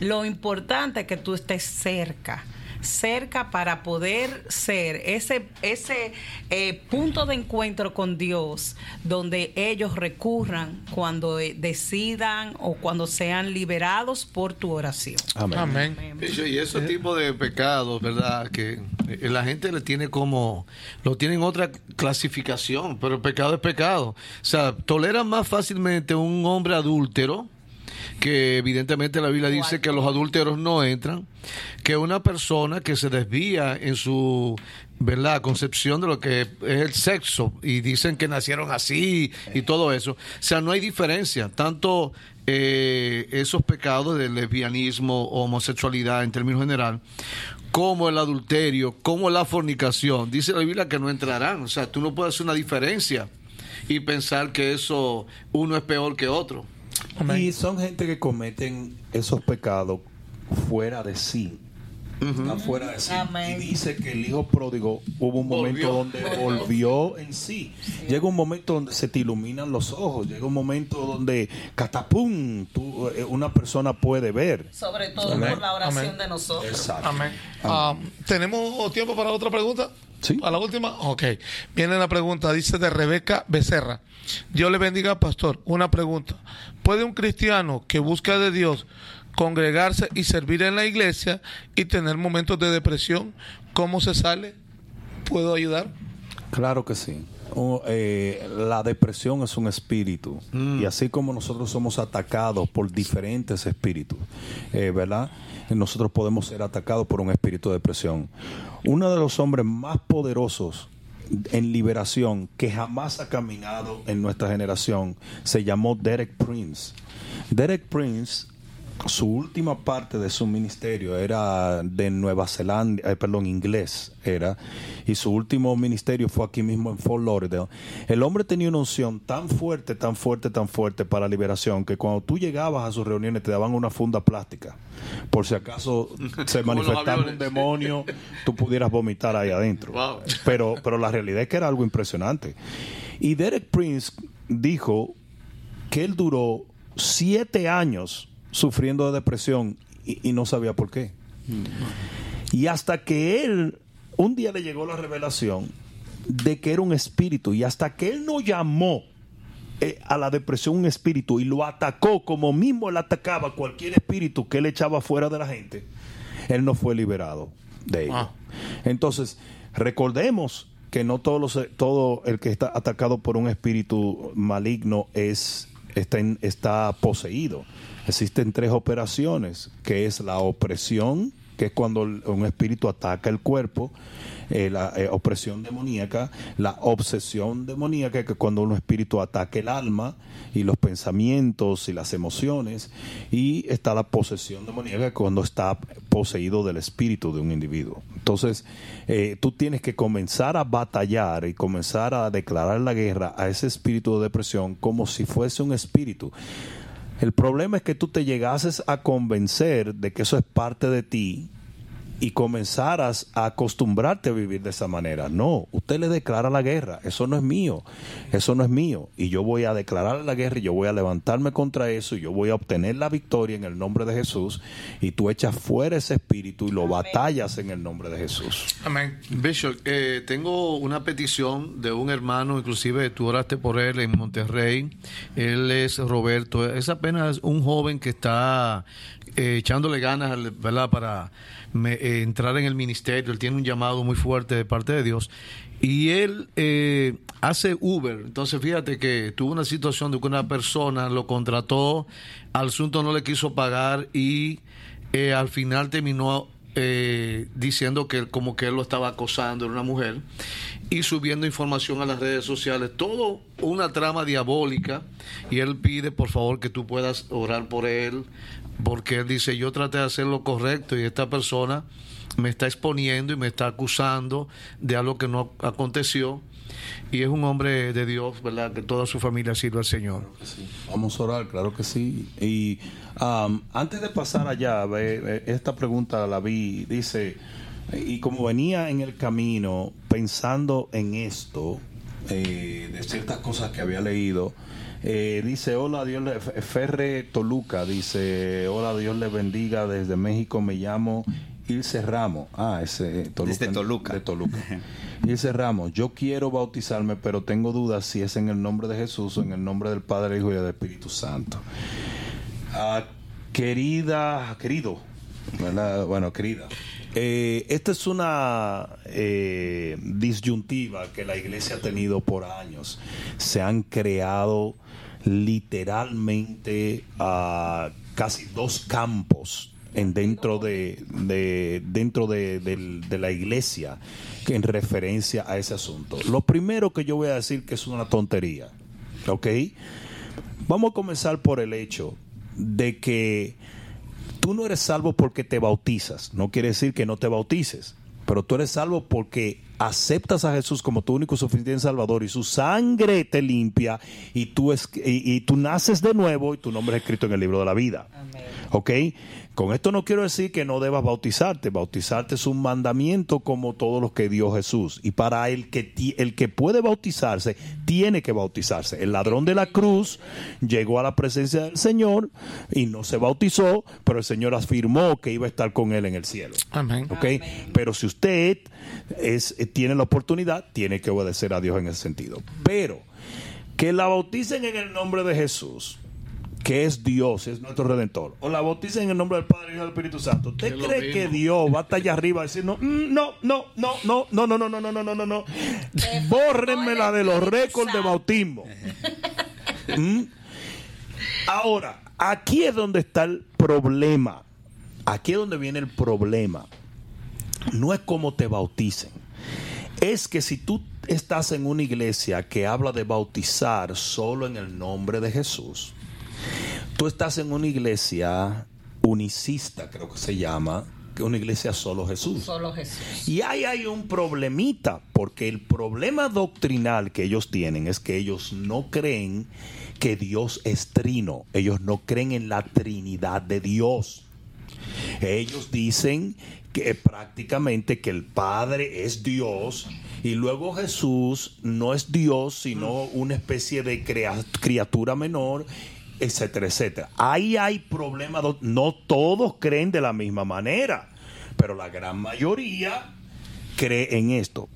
Speaker 5: Lo importante es que tú estés cerca, cerca para poder ser ese, ese eh, punto de encuentro con Dios donde ellos recurran cuando eh, decidan o cuando sean liberados por tu oración.
Speaker 3: Amén.
Speaker 6: Y ese tipo de pecados, ¿verdad? Que eh, la gente le tiene como, lo tiene en otra clasificación, pero el pecado es pecado. O sea, toleran más fácilmente un hombre adúltero, que evidentemente la Biblia dice que los adúlteros no entran, que una persona que se desvía en su verdad concepción de lo que es el sexo y dicen que nacieron así y todo eso. O sea, no hay diferencia. Tanto eh, esos pecados del lesbianismo homosexualidad en términos general, como el adulterio, como la fornicación. Dice la Biblia que no entrarán. O sea, tú no puedes hacer una diferencia y pensar que eso uno es peor que otro.
Speaker 7: Amén.
Speaker 3: Y son gente que cometen esos pecados fuera de sí. Están fuera de sí.
Speaker 5: Amén.
Speaker 3: Y dice que el hijo pródigo hubo un momento
Speaker 6: Volvió.
Speaker 3: donde volvió en sí. Llega un momento donde se te iluminan los ojos. Llega un momento donde catapum, tú, eh, una persona puede ver.
Speaker 5: Sobre todo
Speaker 7: Amén.
Speaker 5: por la oración
Speaker 7: Amén.
Speaker 5: de nosotros.
Speaker 3: Exacto.
Speaker 7: Amén. Ah, ¿Tenemos tiempo para otra pregunta?
Speaker 3: Sí.
Speaker 7: ¿A la última? Ok. Viene la pregunta, dice de Rebeca Becerra. Dios le bendiga, pastor. Una pregunta. ¿Puede un cristiano que busca de Dios congregarse y servir en la iglesia y tener momentos de depresión? ¿Cómo se sale? ¿Puedo ayudar?
Speaker 3: Claro que sí. O, eh, la depresión es un espíritu y así como nosotros somos atacados por diferentes espíritus, eh, ¿verdad? Nosotros podemos ser atacados por un espíritu de depresión. Uno de los hombres más poderosos en liberación que jamás ha caminado en nuestra generación se llamó Derek Prince. Derek Prince su última parte de su ministerio era de Nueva Zelanda, eh, perdón, inglés era, y su último ministerio fue aquí mismo en Fort Lauderdale. El hombre tenía una unción tan fuerte, tan fuerte, tan fuerte para liberación que cuando tú llegabas a sus reuniones te daban una funda plástica. Por si acaso se manifestaba un demonio, tú pudieras vomitar ahí adentro.
Speaker 6: Wow.
Speaker 3: Pero, pero la realidad es que era algo impresionante. Y Derek Prince dijo que él duró siete años sufriendo de depresión y, y no sabía por qué. Y hasta que él, un día le llegó la revelación de que era un espíritu y hasta que él no llamó eh, a la depresión un espíritu y lo atacó como mismo él atacaba cualquier espíritu que él echaba fuera de la gente, él no fue liberado de ello.
Speaker 7: Wow.
Speaker 3: Entonces, recordemos que no todos los, todo el que está atacado por un espíritu maligno es está, en- está poseído. Existen tres operaciones, que es la opresión, que es cuando un espíritu ataca el cuerpo, eh, la eh, opresión demoníaca, la obsesión demoníaca, que es cuando un espíritu ataca el alma y los pensamientos y las emociones, y está la posesión demoníaca, cuando está poseído del espíritu de un individuo. Entonces, eh, tú tienes que comenzar a batallar y comenzar a declarar la guerra a ese espíritu de depresión como si fuese un espíritu. El problema es que tú te llegases a convencer de que eso es parte de ti y comenzaras a acostumbrarte a vivir de esa manera. No, usted le declara la guerra, eso no es mío, eso no es mío. Y yo voy a declarar la guerra y yo voy a levantarme contra eso y yo voy a obtener la victoria en el nombre de Jesús y tú echas fuera ese espíritu y lo batallas en el nombre de Jesús.
Speaker 7: Amén.
Speaker 2: Bishop, eh, tengo una petición de un hermano, inclusive tú oraste por él en Monterrey. Él es Roberto, es apenas un joven que está eh, echándole ganas, para me- eh, entrar en el ministerio. Él tiene un llamado muy fuerte de parte de Dios. Y él eh, hace Uber. Entonces, fíjate que tuvo una situación de que una persona lo contrató, al asunto no le quiso pagar y eh, al final terminó eh, diciendo que como que él lo estaba acosando, era una mujer, y subiendo información a las redes sociales, todo una trama diabólica, y él pide por favor que tú puedas orar por él, porque él dice, yo traté de hacer lo correcto y esta persona me está exponiendo y me está acusando de algo que no aconteció, y es un hombre de Dios, ¿verdad? Que toda su familia sirve al Señor.
Speaker 3: Vamos a orar, claro que sí. Y am, antes de pasar allá, ve, ve, esta pregunta la vi, dice, y como venía en el camino pensando en esto, eh, de ciertas cosas que había leído, eh, dice, hola Dios, le, Ferre Toluca, dice, hola Dios le bendiga, desde México me llamo Ilse Ramos. Ah, ese Toluca.
Speaker 1: Desde Toluca.
Speaker 3: De Toluca. Ilse Ramos, yo quiero bautizarme, pero tengo dudas si es en el nombre de Jesús o en el nombre del Padre, Hijo y del Espíritu Santo. Ah, querida, querido, ¿verdad? bueno, querida. eh, esta es una eh, disyuntiva que la iglesia ha tenido por años. Se han creado literalmente ah, casi dos campos en dentro de, de- dentro de, de la iglesia en referencia a ese asunto. Lo primero que yo voy a decir que es una tontería, ¿ok? Vamos a comenzar por el hecho de que tú no eres salvo porque te bautizas. No quiere decir que no te bautices, pero tú eres salvo porque aceptas a Jesús como tu único suficiente Salvador y su sangre te limpia y tú, es, y, y tú naces de nuevo y tu nombre es escrito en el libro de la vida. ¿Ok? Con esto no quiero decir que no debas bautizarte. Bautizarte es un mandamiento como todos los que dio Jesús. Y para el que, el que puede bautizarse, tiene que bautizarse. El ladrón de la cruz llegó a la presencia del Señor y no se bautizó, pero el Señor afirmó que iba a estar con él en el cielo.
Speaker 7: Amén.
Speaker 3: ¿Ok? Pero si usted es, tiene la oportunidad, tiene que obedecer a Dios en ese sentido. Pero que la bauticen en el nombre de Jesús, que es Dios, es nuestro redentor, o la bauticen en el nombre del Padre y del Espíritu Santo. ¿Usted
Speaker 2: Es
Speaker 3: cree que Dios va a estar allá arriba diciendo, "Mm, no, no, no, no, no, no, no, no, no, no, no, no, no, bórrenmela de los récords de bautismo? ¿Mm? Ahora, aquí es donde está el problema. Aquí es donde viene el problema. No es como te bauticen. Es que si tú estás en una iglesia que habla de bautizar solo en el nombre de Jesús, tú estás en una iglesia unicista, creo que se llama, una iglesia solo Jesús.
Speaker 5: Solo Jesús.
Speaker 3: Y ahí hay un problemita, porque el problema doctrinal que ellos tienen es que ellos no creen que Dios es trino, ellos no creen en la Trinidad de Dios. Ellos dicen que prácticamente que el Padre es Dios y luego Jesús no es Dios, sino una especie de criatura menor, etcétera, etcétera. Ahí hay problemas, no todos creen de la misma manera, pero la gran mayoría cree en esto.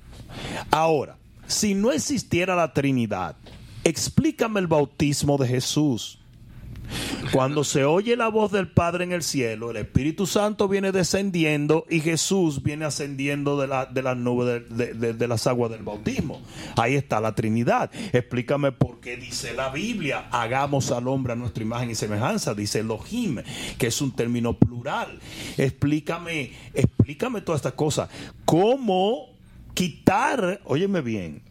Speaker 3: Ahora, si no existiera la Trinidad, explícame el bautismo de Jesús. Cuando se oye la voz del Padre en el cielo, el Espíritu Santo viene descendiendo y Jesús viene ascendiendo de, de las nubes de- de las aguas del bautismo. Ahí está la Trinidad. Explícame por qué dice la Biblia, hagamos al hombre a nuestra imagen y semejanza, dice Elohim, que es un término plural. Explícame, explícame todas estas cosas. ¿Cómo quitar, óyeme bien,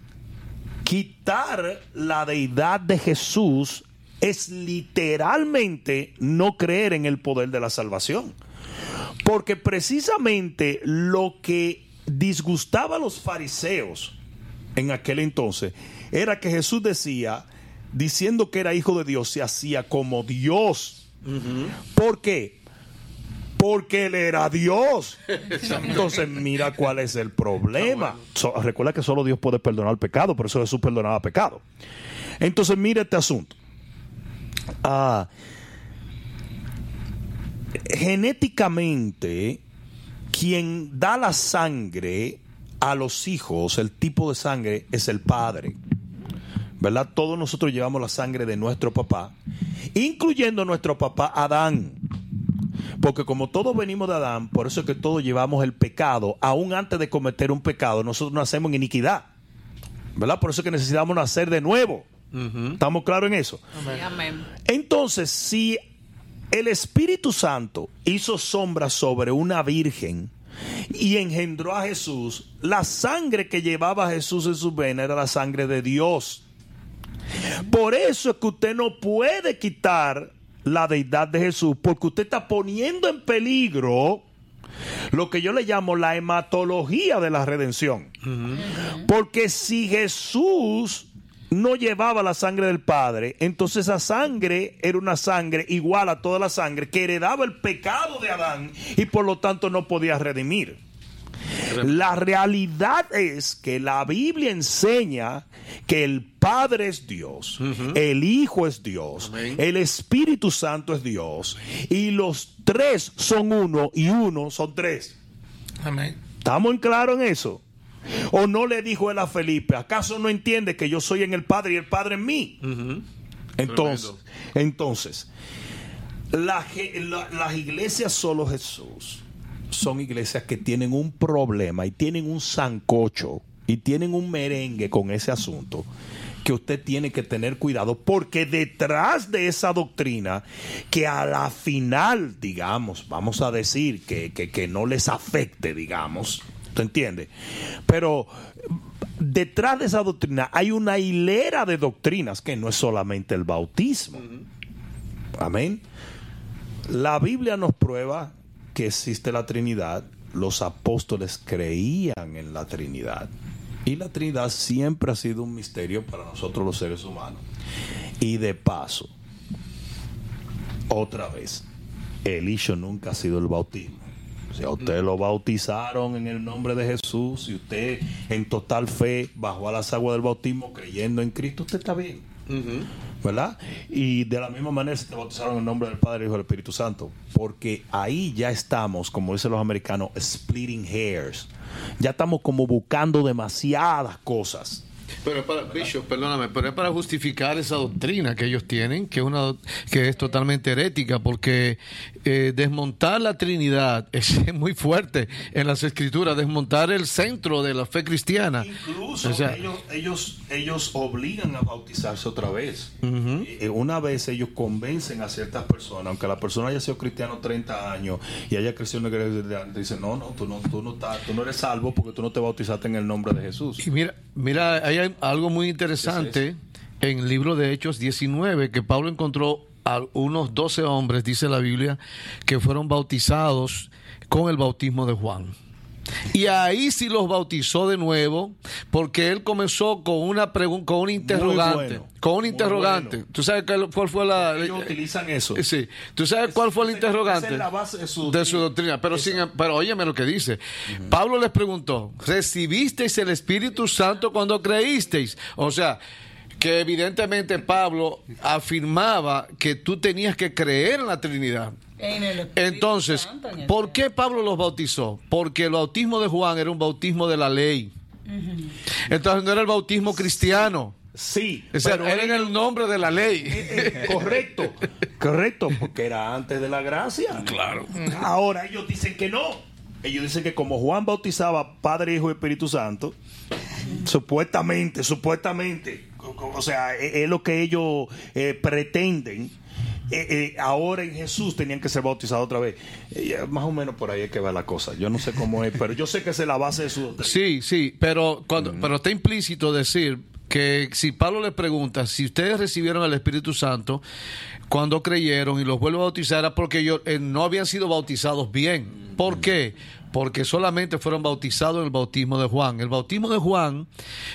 Speaker 3: quitar la deidad de Jesús es literalmente no creer en el poder de la salvación. Porque precisamente lo que disgustaba a los fariseos en aquel entonces era que Jesús decía, diciendo que era hijo de Dios, se hacía como Dios. ¿Por qué? Porque él era Dios. Entonces, mira cuál es el problema. So- recuerda que solo Dios puede perdonar pecado, por eso Jesús perdonaba pecado. Entonces, mira este asunto. Ah, genéticamente, quien da la sangre a los hijos, el tipo de sangre, es el padre. ¿Verdad? Todos nosotros llevamos la sangre de nuestro papá, incluyendo nuestro papá Adán. Porque como todos venimos de Adán, por eso es que todos llevamos el pecado, aún antes de cometer un pecado, nosotros nacemos en iniquidad. ¿Verdad? Por eso es que necesitamos nacer de nuevo. ¿Estamos claros en eso?
Speaker 5: Sí, amén.
Speaker 3: Entonces, si el Espíritu Santo hizo sombra sobre una virgen y engendró a Jesús, la sangre que llevaba Jesús en sus venas era la sangre de Dios. Por eso es que usted no puede quitar la deidad de Jesús, porque usted está poniendo en peligro lo que yo le llamo la hematología de la redención. Porque si Jesús no llevaba la sangre del Padre, entonces esa sangre era una sangre igual a toda la sangre que heredaba el pecado de Adán y por lo tanto no podía redimir. La realidad es que la Biblia enseña que el Padre es Dios, el Hijo es Dios, el Espíritu Santo es Dios y los tres son uno y uno son tres.
Speaker 7: Amén.
Speaker 3: ¿Estamos en claro en eso? ¿O no le dijo él a Felipe, acaso no entiende que yo soy en el Padre y el Padre en mí? Entonces, entonces la las iglesias solo Jesús son iglesias que tienen un problema y tienen un sancocho y tienen un merengue con ese asunto que usted tiene que tener cuidado porque detrás de esa doctrina que a la final, digamos, vamos a decir que, que- que no les afecte, digamos, ¿te entiende? Pero detrás de esa doctrina hay una hilera de doctrinas que no es solamente el bautismo. Amén. La Biblia nos prueba que existe la Trinidad. Los apóstoles creían en la Trinidad. Y la Trinidad siempre ha sido un misterio para nosotros los seres humanos. Y de paso, otra vez, el issue nunca ha sido el bautismo. Si a usted lo bautizaron en el nombre de Jesús, si usted en total fe bajó a las aguas del bautismo creyendo en Cristo, usted está bien. ¿verdad? Y de la misma manera se te bautizaron en el nombre del Padre, Hijo y del Espíritu Santo, porque ahí ya estamos, como dicen los americanos, splitting hairs. Ya estamos como buscando demasiadas cosas.
Speaker 2: Pero es para, Bishop, perdóname, pero es para justificar esa doctrina que ellos tienen, que es una que es totalmente herética, porque eh, desmontar la Trinidad es muy fuerte en las escrituras, desmontar el centro de la fe cristiana.
Speaker 3: Incluso
Speaker 2: O sea,
Speaker 3: ellos, ellos, ellos obligan a bautizarse otra vez. Eh, Una vez ellos convencen a ciertas personas, aunque la persona haya sido cristiano 30 años y haya crecido en la iglesia dicen, no, no, tú no, tú no, estás- tú no eres salvo porque tú no te bautizaste en el nombre de Jesús.
Speaker 2: Y mira, mira, ahí hay algo muy interesante en el libro de Hechos 19, que Pablo encontró a unos 12 hombres, dice la Biblia, que fueron bautizados con el bautismo de Juan. Y ahí sí los bautizó de nuevo, porque él comenzó con una pregunta, con un interrogante,
Speaker 3: bueno,
Speaker 2: con un interrogante.
Speaker 3: bueno.
Speaker 2: ¿Tú sabes cuál fue la?
Speaker 3: Ellos utilizan eso.
Speaker 2: Sí. ¿Tú sabes cuál fue el interrogante?
Speaker 3: esa es la base de su
Speaker 2: de su doctrina. Pero, sin, pero óyeme lo que dice. Pablo les preguntó, ¿recibisteis el Espíritu Santo cuando creísteis? O sea, que evidentemente Pablo afirmaba que tú tenías que creer en la Trinidad. Entonces, ¿por qué Pablo los bautizó? Porque el bautismo de Juan era un bautismo de la ley. Entonces no era el bautismo cristiano.
Speaker 3: Sí.
Speaker 2: O sea,
Speaker 3: pero
Speaker 2: era en el nombre de la ley.
Speaker 3: Eh, correcto, correcto, porque era antes de la gracia. Claro. Ahora ellos dicen que no. Ellos dicen que como Juan bautizaba Padre, Hijo y Espíritu Santo, supuestamente, supuestamente, o- sea, es, es lo que ellos eh, pretenden. Eh, eh, ahora en Jesús tenían que ser bautizados otra vez. Eh, más o menos por ahí es que va la cosa. Yo no sé cómo es, pero yo sé que es la base de su doctrina.
Speaker 2: Sí, sí, pero cuando, pero está implícito decir que si Pablo le pregunta si ustedes recibieron el Espíritu Santo cuando creyeron y los vuelve a bautizar era porque ellos no habían sido bautizados bien. ¿Por qué? Porque solamente fueron bautizados en el bautismo de Juan. El bautismo de Juan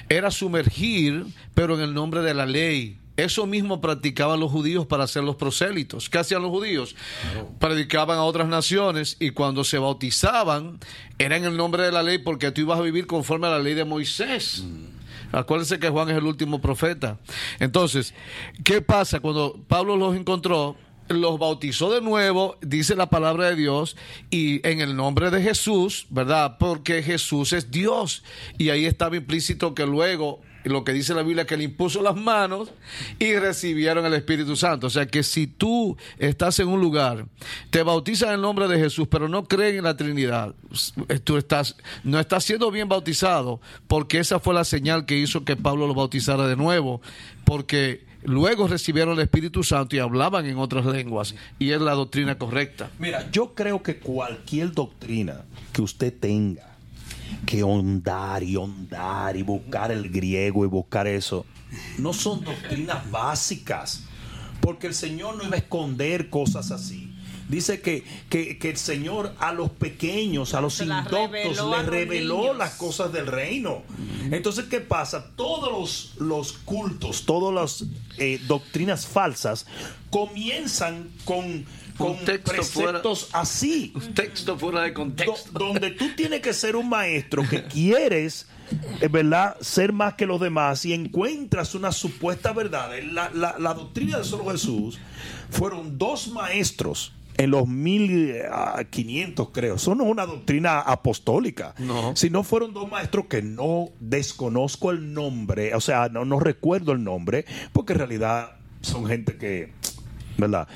Speaker 2: era sumergir, pero en el nombre de la ley. Eso mismo practicaban los judíos para ser los prosélitos. ¿Qué hacían los judíos? Predicaban a otras naciones y cuando se bautizaban era en el nombre de la ley porque tú ibas a vivir conforme a la ley de Moisés. Acuérdense que Juan es el último profeta. Entonces, ¿qué pasa cuando Pablo los encontró? Los bautizó de nuevo, dice la palabra de Dios, y en el nombre de Jesús, ¿verdad? Porque Jesús es Dios. Y ahí estaba implícito que luego lo que dice la Biblia, que le impuso las manos y recibieron el Espíritu Santo. O sea que si tú estás en un lugar, te bautizas en el nombre de Jesús, pero no creen en la Trinidad, tú estás, no estás siendo bien bautizado, porque esa fue la señal que hizo que Pablo lo bautizara de nuevo, porque luego recibieron el Espíritu Santo y hablaban en otras lenguas, y es la doctrina correcta.
Speaker 3: Mira, yo creo que cualquier doctrina que usted tenga, que hondar y hondar y buscar el griego y buscar eso, no son doctrinas básicas, porque el Señor no iba a esconder cosas así. Dice que, que, que el Señor a los pequeños, a los
Speaker 5: Se
Speaker 3: indoctos, les reveló
Speaker 5: niños.
Speaker 3: las cosas del reino. Entonces, ¿qué pasa? Todos los, los cultos, todas las eh, doctrinas falsas comienzan con, con
Speaker 2: texto fuera-
Speaker 3: preceptos así.
Speaker 2: Texto fuera de
Speaker 3: Do-
Speaker 2: contexto.
Speaker 3: donde tú tienes que ser un maestro que quieres, es verdad, ser más que los demás y encuentras una supuesta verdad. La, la- la doctrina de solo Jesús fueron dos maestros en los 1500 creo. Eso no es una doctrina apostólica.
Speaker 2: No.
Speaker 3: Sino fueron dos maestros que no desconozco el nombre, o sea, no, no recuerdo el nombre, porque en realidad son gente que, ¿verdad?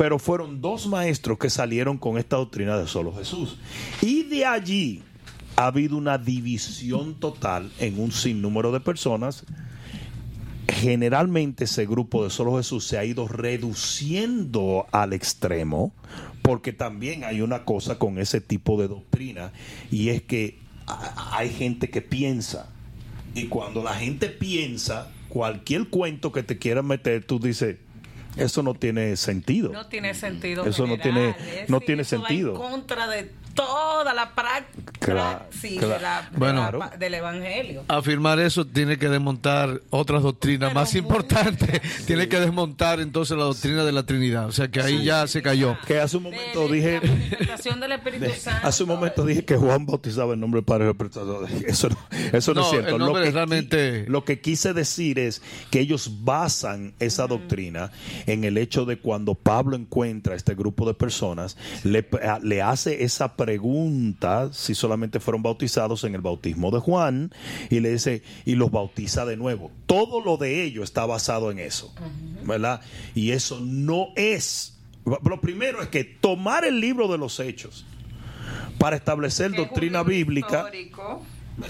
Speaker 3: Pero fueron dos maestros que salieron con esta doctrina de solo Jesús. Y de allí ha habido una división total en un sinnúmero de personas. Generalmente ese grupo de solo Jesús se ha ido reduciendo al extremo, porque también hay una cosa con ese tipo de doctrina, y es que hay gente que piensa, y cuando la gente piensa, cualquier cuento que te quieran meter, tú dices, eso no tiene sentido.
Speaker 5: No tiene sentido.
Speaker 3: Eso no tiene-
Speaker 5: es
Speaker 3: no tiene sentido.
Speaker 5: en contra de toda la práctica
Speaker 3: Claro,
Speaker 5: sí,
Speaker 3: claro.
Speaker 5: de de
Speaker 2: Bueno.
Speaker 5: del evangelio.
Speaker 2: Afirmar eso tiene que desmontar otras doctrinas
Speaker 5: Pero
Speaker 2: más importantes. Tiene que desmontar entonces la doctrina de la Trinidad. O sea que ahí ya se cayó.
Speaker 3: Que hace un
Speaker 5: De-
Speaker 3: momento
Speaker 5: de
Speaker 3: dije...
Speaker 5: la del Espíritu Santo.
Speaker 3: Hace un momento dije que Juan bautizaba en nombre del Padre y del Espíritu Santo. Eso no, eso no,
Speaker 2: No,
Speaker 3: es cierto.
Speaker 2: el
Speaker 3: lo, que,
Speaker 2: realmente-
Speaker 3: lo que quise decir es que ellos basan esa doctrina en el hecho de cuando Pablo encuentra a este grupo de personas, le, le hace esa pregunta si solamente fueron bautizados en el bautismo de Juan y le dice, y los bautiza de nuevo. Todo lo de ello está basado en eso, ¿verdad? Y eso no es... Lo primero es que tomar el libro de los hechos para establecer doctrina bíblica
Speaker 5: histórico.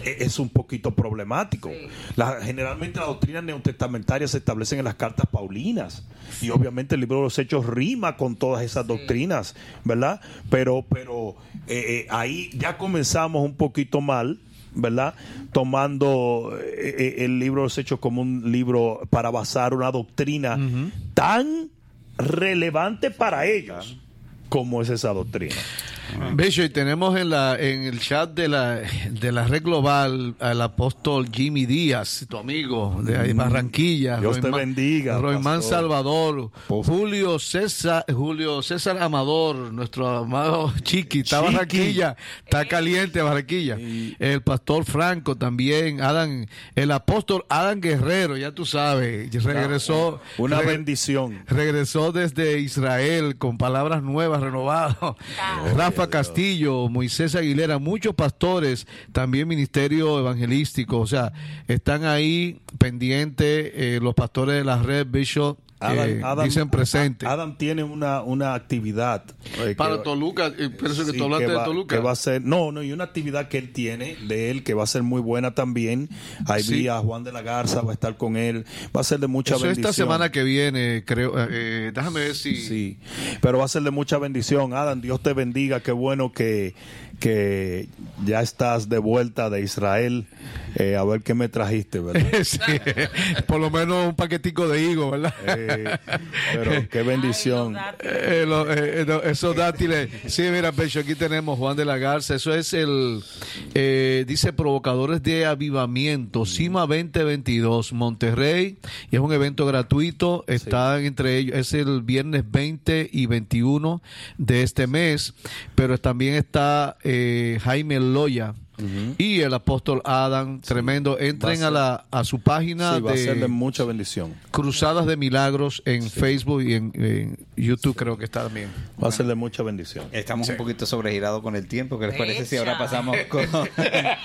Speaker 3: E- es un poquito problemático.
Speaker 5: Sí.
Speaker 3: La- generalmente las doctrinas neotestamentarias se establecen en las cartas paulinas y obviamente el libro de los hechos rima con todas esas doctrinas, ¿verdad? Pero, pero eh, eh, ahí ya comenzamos un poquito mal. ¿Verdad? Tomando eh, eh, el libro de los hechos como un libro para basar una doctrina tan relevante para ellos como es esa doctrina.
Speaker 2: Bicho, y tenemos en la en el chat de la de la red global al apóstol Jimmy Díaz, tu amigo de ahí, Barranquilla.
Speaker 3: Mm. Dios te bendiga,
Speaker 2: Roimán
Speaker 3: pastor.
Speaker 2: Salvador. Julio César, Julio César Amador, nuestro amado Chiqui, está
Speaker 3: Chiqui.
Speaker 2: Barranquilla, está caliente Barranquilla. El pastor Franco también, Adán, el apóstol Adán Guerrero, ya tú sabes, regresó
Speaker 3: Una bendición.
Speaker 2: regresó desde Israel con palabras nuevas, renovadas. Rafa Castillo, Moisés Aguilera, muchos pastores, también ministerio evangelístico, o sea, están ahí pendientes eh, los pastores de la red Bishop. Eh, dicen presente.
Speaker 3: Adam tiene una, una actividad. eh,
Speaker 2: Para
Speaker 3: que-
Speaker 2: Toluca, eh, pienso que
Speaker 3: Sí,
Speaker 2: tú hablaste
Speaker 3: que
Speaker 2: de
Speaker 3: va-
Speaker 2: Toluca.
Speaker 3: que va a ser, no, no, y una actividad que él tiene de él que va a ser muy buena también. Ahí
Speaker 2: Sí.
Speaker 3: vi a Juan de la Garza, va a estar con él. Va a ser de mucha
Speaker 2: Eso
Speaker 3: bendición.
Speaker 2: esta semana que viene, creo. eh, eh, déjame ver si.
Speaker 3: Sí, pero va a ser de mucha bendición. Adam, Dios te bendiga. Qué bueno que, que ya estás de vuelta de Israel. Eh, a ver qué me trajiste, ¿verdad?
Speaker 2: Sí, por lo menos un paquetico de higo, ¿verdad?
Speaker 3: Eh, pero qué bendición.
Speaker 5: Ay, los
Speaker 2: Eh, lo- eh, no, esos dátiles. Sí, mira, Pecho, aquí tenemos Juan de la Garza. Eso es el, eh, dice, provocadores de avivamiento, CIMA 2022, Monterrey. Y es un evento gratuito. Están entre ellos, es el viernes 20 y 21 de este mes. Pero también está eh, Jaime Loya. Y el apóstol Adam, tremendo. Entren
Speaker 3: ser-
Speaker 2: a, la, a su página
Speaker 3: Sí, va a ser de mucha bendición.
Speaker 2: Cruzadas de Milagros en Facebook y en, en YouTube creo que está también.
Speaker 3: Va a ser de mucha bendición.
Speaker 1: Estamos un poquito sobregirados con el tiempo. ¿Qué les parece si ahora pasamos con,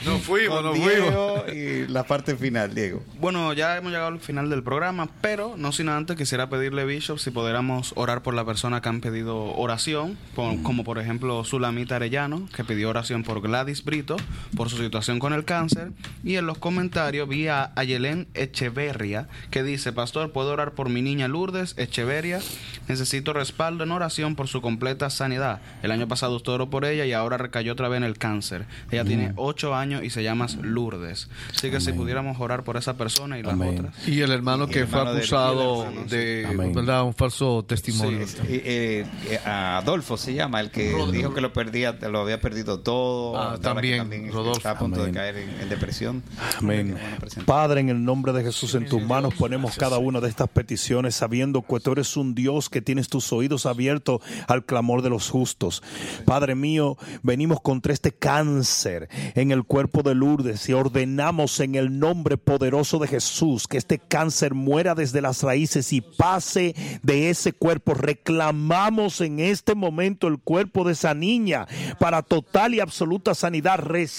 Speaker 2: Nos fuimos,
Speaker 1: con
Speaker 2: nos
Speaker 1: Diego y la parte final, Diego?
Speaker 4: Bueno, ya hemos llegado al final del programa, pero no sin antes quisiera pedirle, Bishop, si pudiéramos orar por la persona que han pedido oración, por- como por ejemplo Sulamita Arellano, que pidió oración por Gladys Brito, por su situación con el cáncer, y en los comentarios vi a Ayelén Echeverria, que dice, Pastor, ¿puedo orar por mi niña Lourdes Echeverria? Necesito respaldo en oración por su completa sanidad. El año pasado usted oró por ella y ahora recayó otra vez en el cáncer. Ella tiene ocho años y se llama Lourdes. Así que si pudiéramos orar por esa persona y las
Speaker 3: Amén.
Speaker 4: otras.
Speaker 2: Y el hermano
Speaker 1: Y
Speaker 2: que
Speaker 1: el
Speaker 2: fue
Speaker 1: hermano
Speaker 2: acusado
Speaker 1: hermano,
Speaker 2: de. ¿verdad? Un falso testimonio.
Speaker 1: Sí, eh, eh, eh, Adolfo se llama, el que dijo que lo perdía, lo había perdido todo.
Speaker 2: Ah, también, Rodolfo.
Speaker 1: Está a punto
Speaker 3: Amén.
Speaker 1: de caer en, en depresión.
Speaker 3: Amén. Padre, en el nombre de Jesús, en tus manos ponemos cada una de estas peticiones, sabiendo que tú eres un Dios que tienes tus oídos abiertos al clamor de los justos. Padre mío, venimos contra este cáncer en el cuerpo de Lourdes y ordenamos en el nombre poderoso de Jesús que este cáncer muera desde las raíces y pase de ese cuerpo. Reclamamos en este momento el cuerpo de esa niña para total y absoluta sanidad. Recibe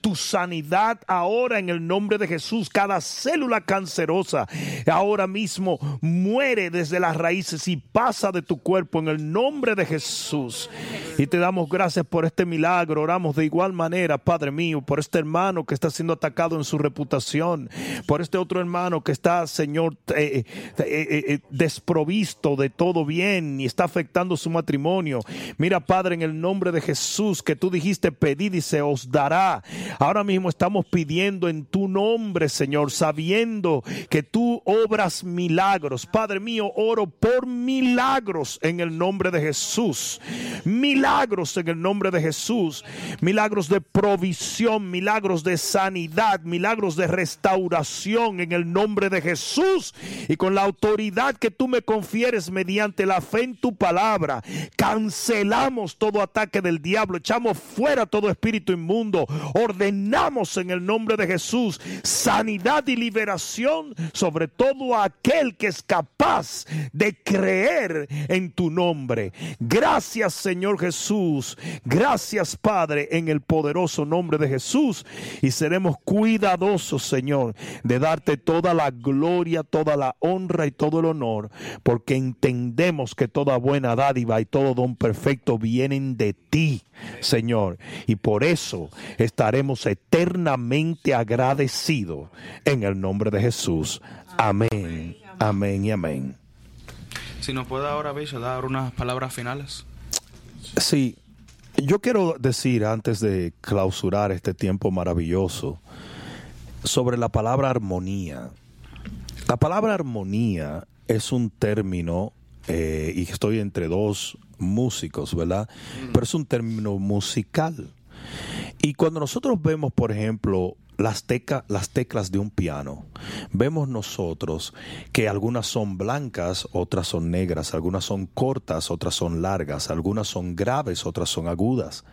Speaker 3: tu sanidad ahora en el nombre de Jesús. Cada célula cancerosa ahora mismo muere desde las raíces y pasa de tu cuerpo en el nombre de Jesús. Y te damos gracias por este milagro. Oramos de igual manera, Padre mío, por este hermano que está siendo atacado en su reputación, por este otro hermano que está, Señor, eh, eh, eh, desprovisto de todo bien y está afectando su matrimonio. Mira, Padre, en el nombre de Jesús, que tú dijiste, pedid y se dará. Ahora mismo estamos pidiendo en tu nombre, Señor, sabiendo que tú obras milagros. Padre mío, oro por milagros en el nombre de Jesús. Milagros en el nombre de Jesús. Milagros de provisión, milagros de sanidad, milagros de restauración en el nombre de Jesús. Y con la autoridad que tú me confieres mediante la fe en tu palabra, cancelamos todo ataque del diablo, echamos fuera todo espíritu inmundo, ordenamos en el nombre de Jesús sanidad y liberación sobre todo aquel que es capaz de creer en tu nombre. Gracias Señor Jesús, gracias Padre en el poderoso nombre de Jesús. Y seremos cuidadosos Señor de darte toda la gloria, toda la honra y todo el honor, porque entendemos que toda buena dádiva y todo don perfecto vienen de ti, Señor, y por eso estaremos eternamente agradecidos en el nombre de Jesús. Amén, amén y amén.
Speaker 4: Si nos puede ahora, Bishop, dar unas palabras finales.
Speaker 3: Sí, yo quiero decir antes de clausurar este tiempo maravilloso sobre la palabra armonía. La palabra armonía es un término, eh, y estoy entre dos músicos, ¿verdad? Pero es un término musical. Y cuando nosotros vemos, por ejemplo, las, teclas de un piano, vemos nosotros que algunas son blancas, otras son negras, algunas son cortas, otras son largas, algunas son graves, otras son agudas.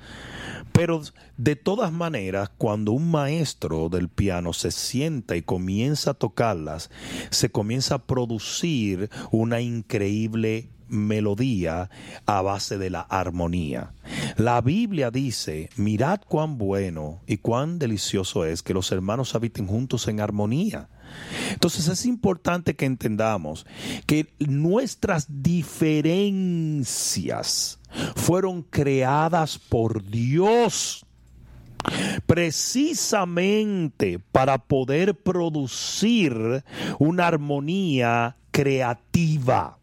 Speaker 3: Pero de todas maneras, cuando un maestro del piano se sienta y comienza a tocarlas, se comienza a producir una increíble melodía a base de la armonía. La Biblia dice, mirad cuán bueno y cuán delicioso es que los hermanos habiten juntos en armonía. Entonces es importante que entendamos que nuestras diferencias fueron creadas por Dios precisamente para poder producir una armonía creativa.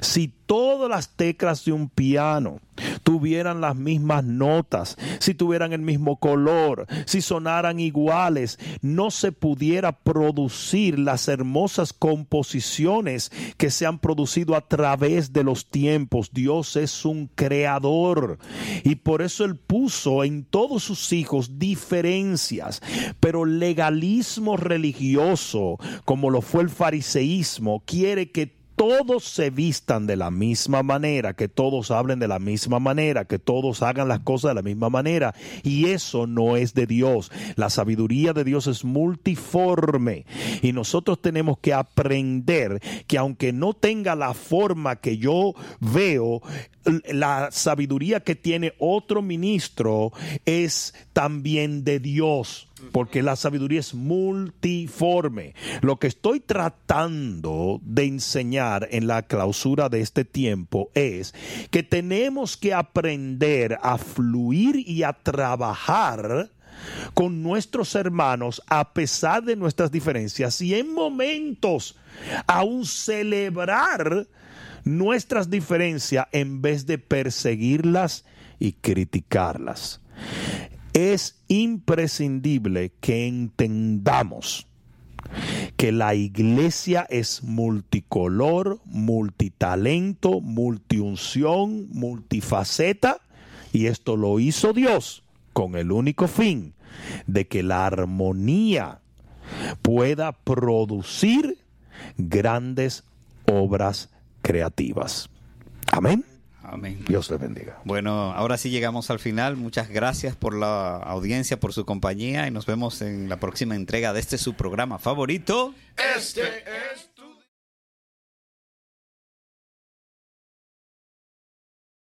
Speaker 3: Si todas las teclas de un piano tuvieran las mismas notas, si tuvieran el mismo color, si sonaran iguales, no se pudiera producir las hermosas composiciones que se han producido a través de los tiempos. Dios es un creador y por eso Él puso en todos sus hijos diferencias, pero legalismo religioso, como lo fue el fariseísmo, quiere que todos se vistan de la misma manera, que todos hablen de la misma manera, que todos hagan las cosas de la misma manera. Y eso no es de Dios. La sabiduría de Dios es multiforme. Y nosotros tenemos que aprender que aunque no tenga la forma que yo veo, la sabiduría que tiene otro ministro es también de Dios, porque la sabiduría es multiforme. Lo que estoy tratando de enseñar en la clausura de este tiempo es que tenemos que aprender a fluir y a trabajar con nuestros hermanos a pesar de nuestras diferencias y en momentos aún celebrar nuestras diferencias en vez de perseguirlas y criticarlas. Es imprescindible que entendamos que la iglesia es multicolor, multitalento, multiunción, multifaceta, y esto lo hizo Dios con el único fin de que la armonía pueda producir grandes obras creativas. Amén.
Speaker 1: Amén.
Speaker 3: Dios les bendiga.
Speaker 1: Bueno, ahora sí llegamos al final. Muchas gracias por la audiencia, por su compañía y nos vemos en la próxima entrega de este su programa favorito.
Speaker 6: Este es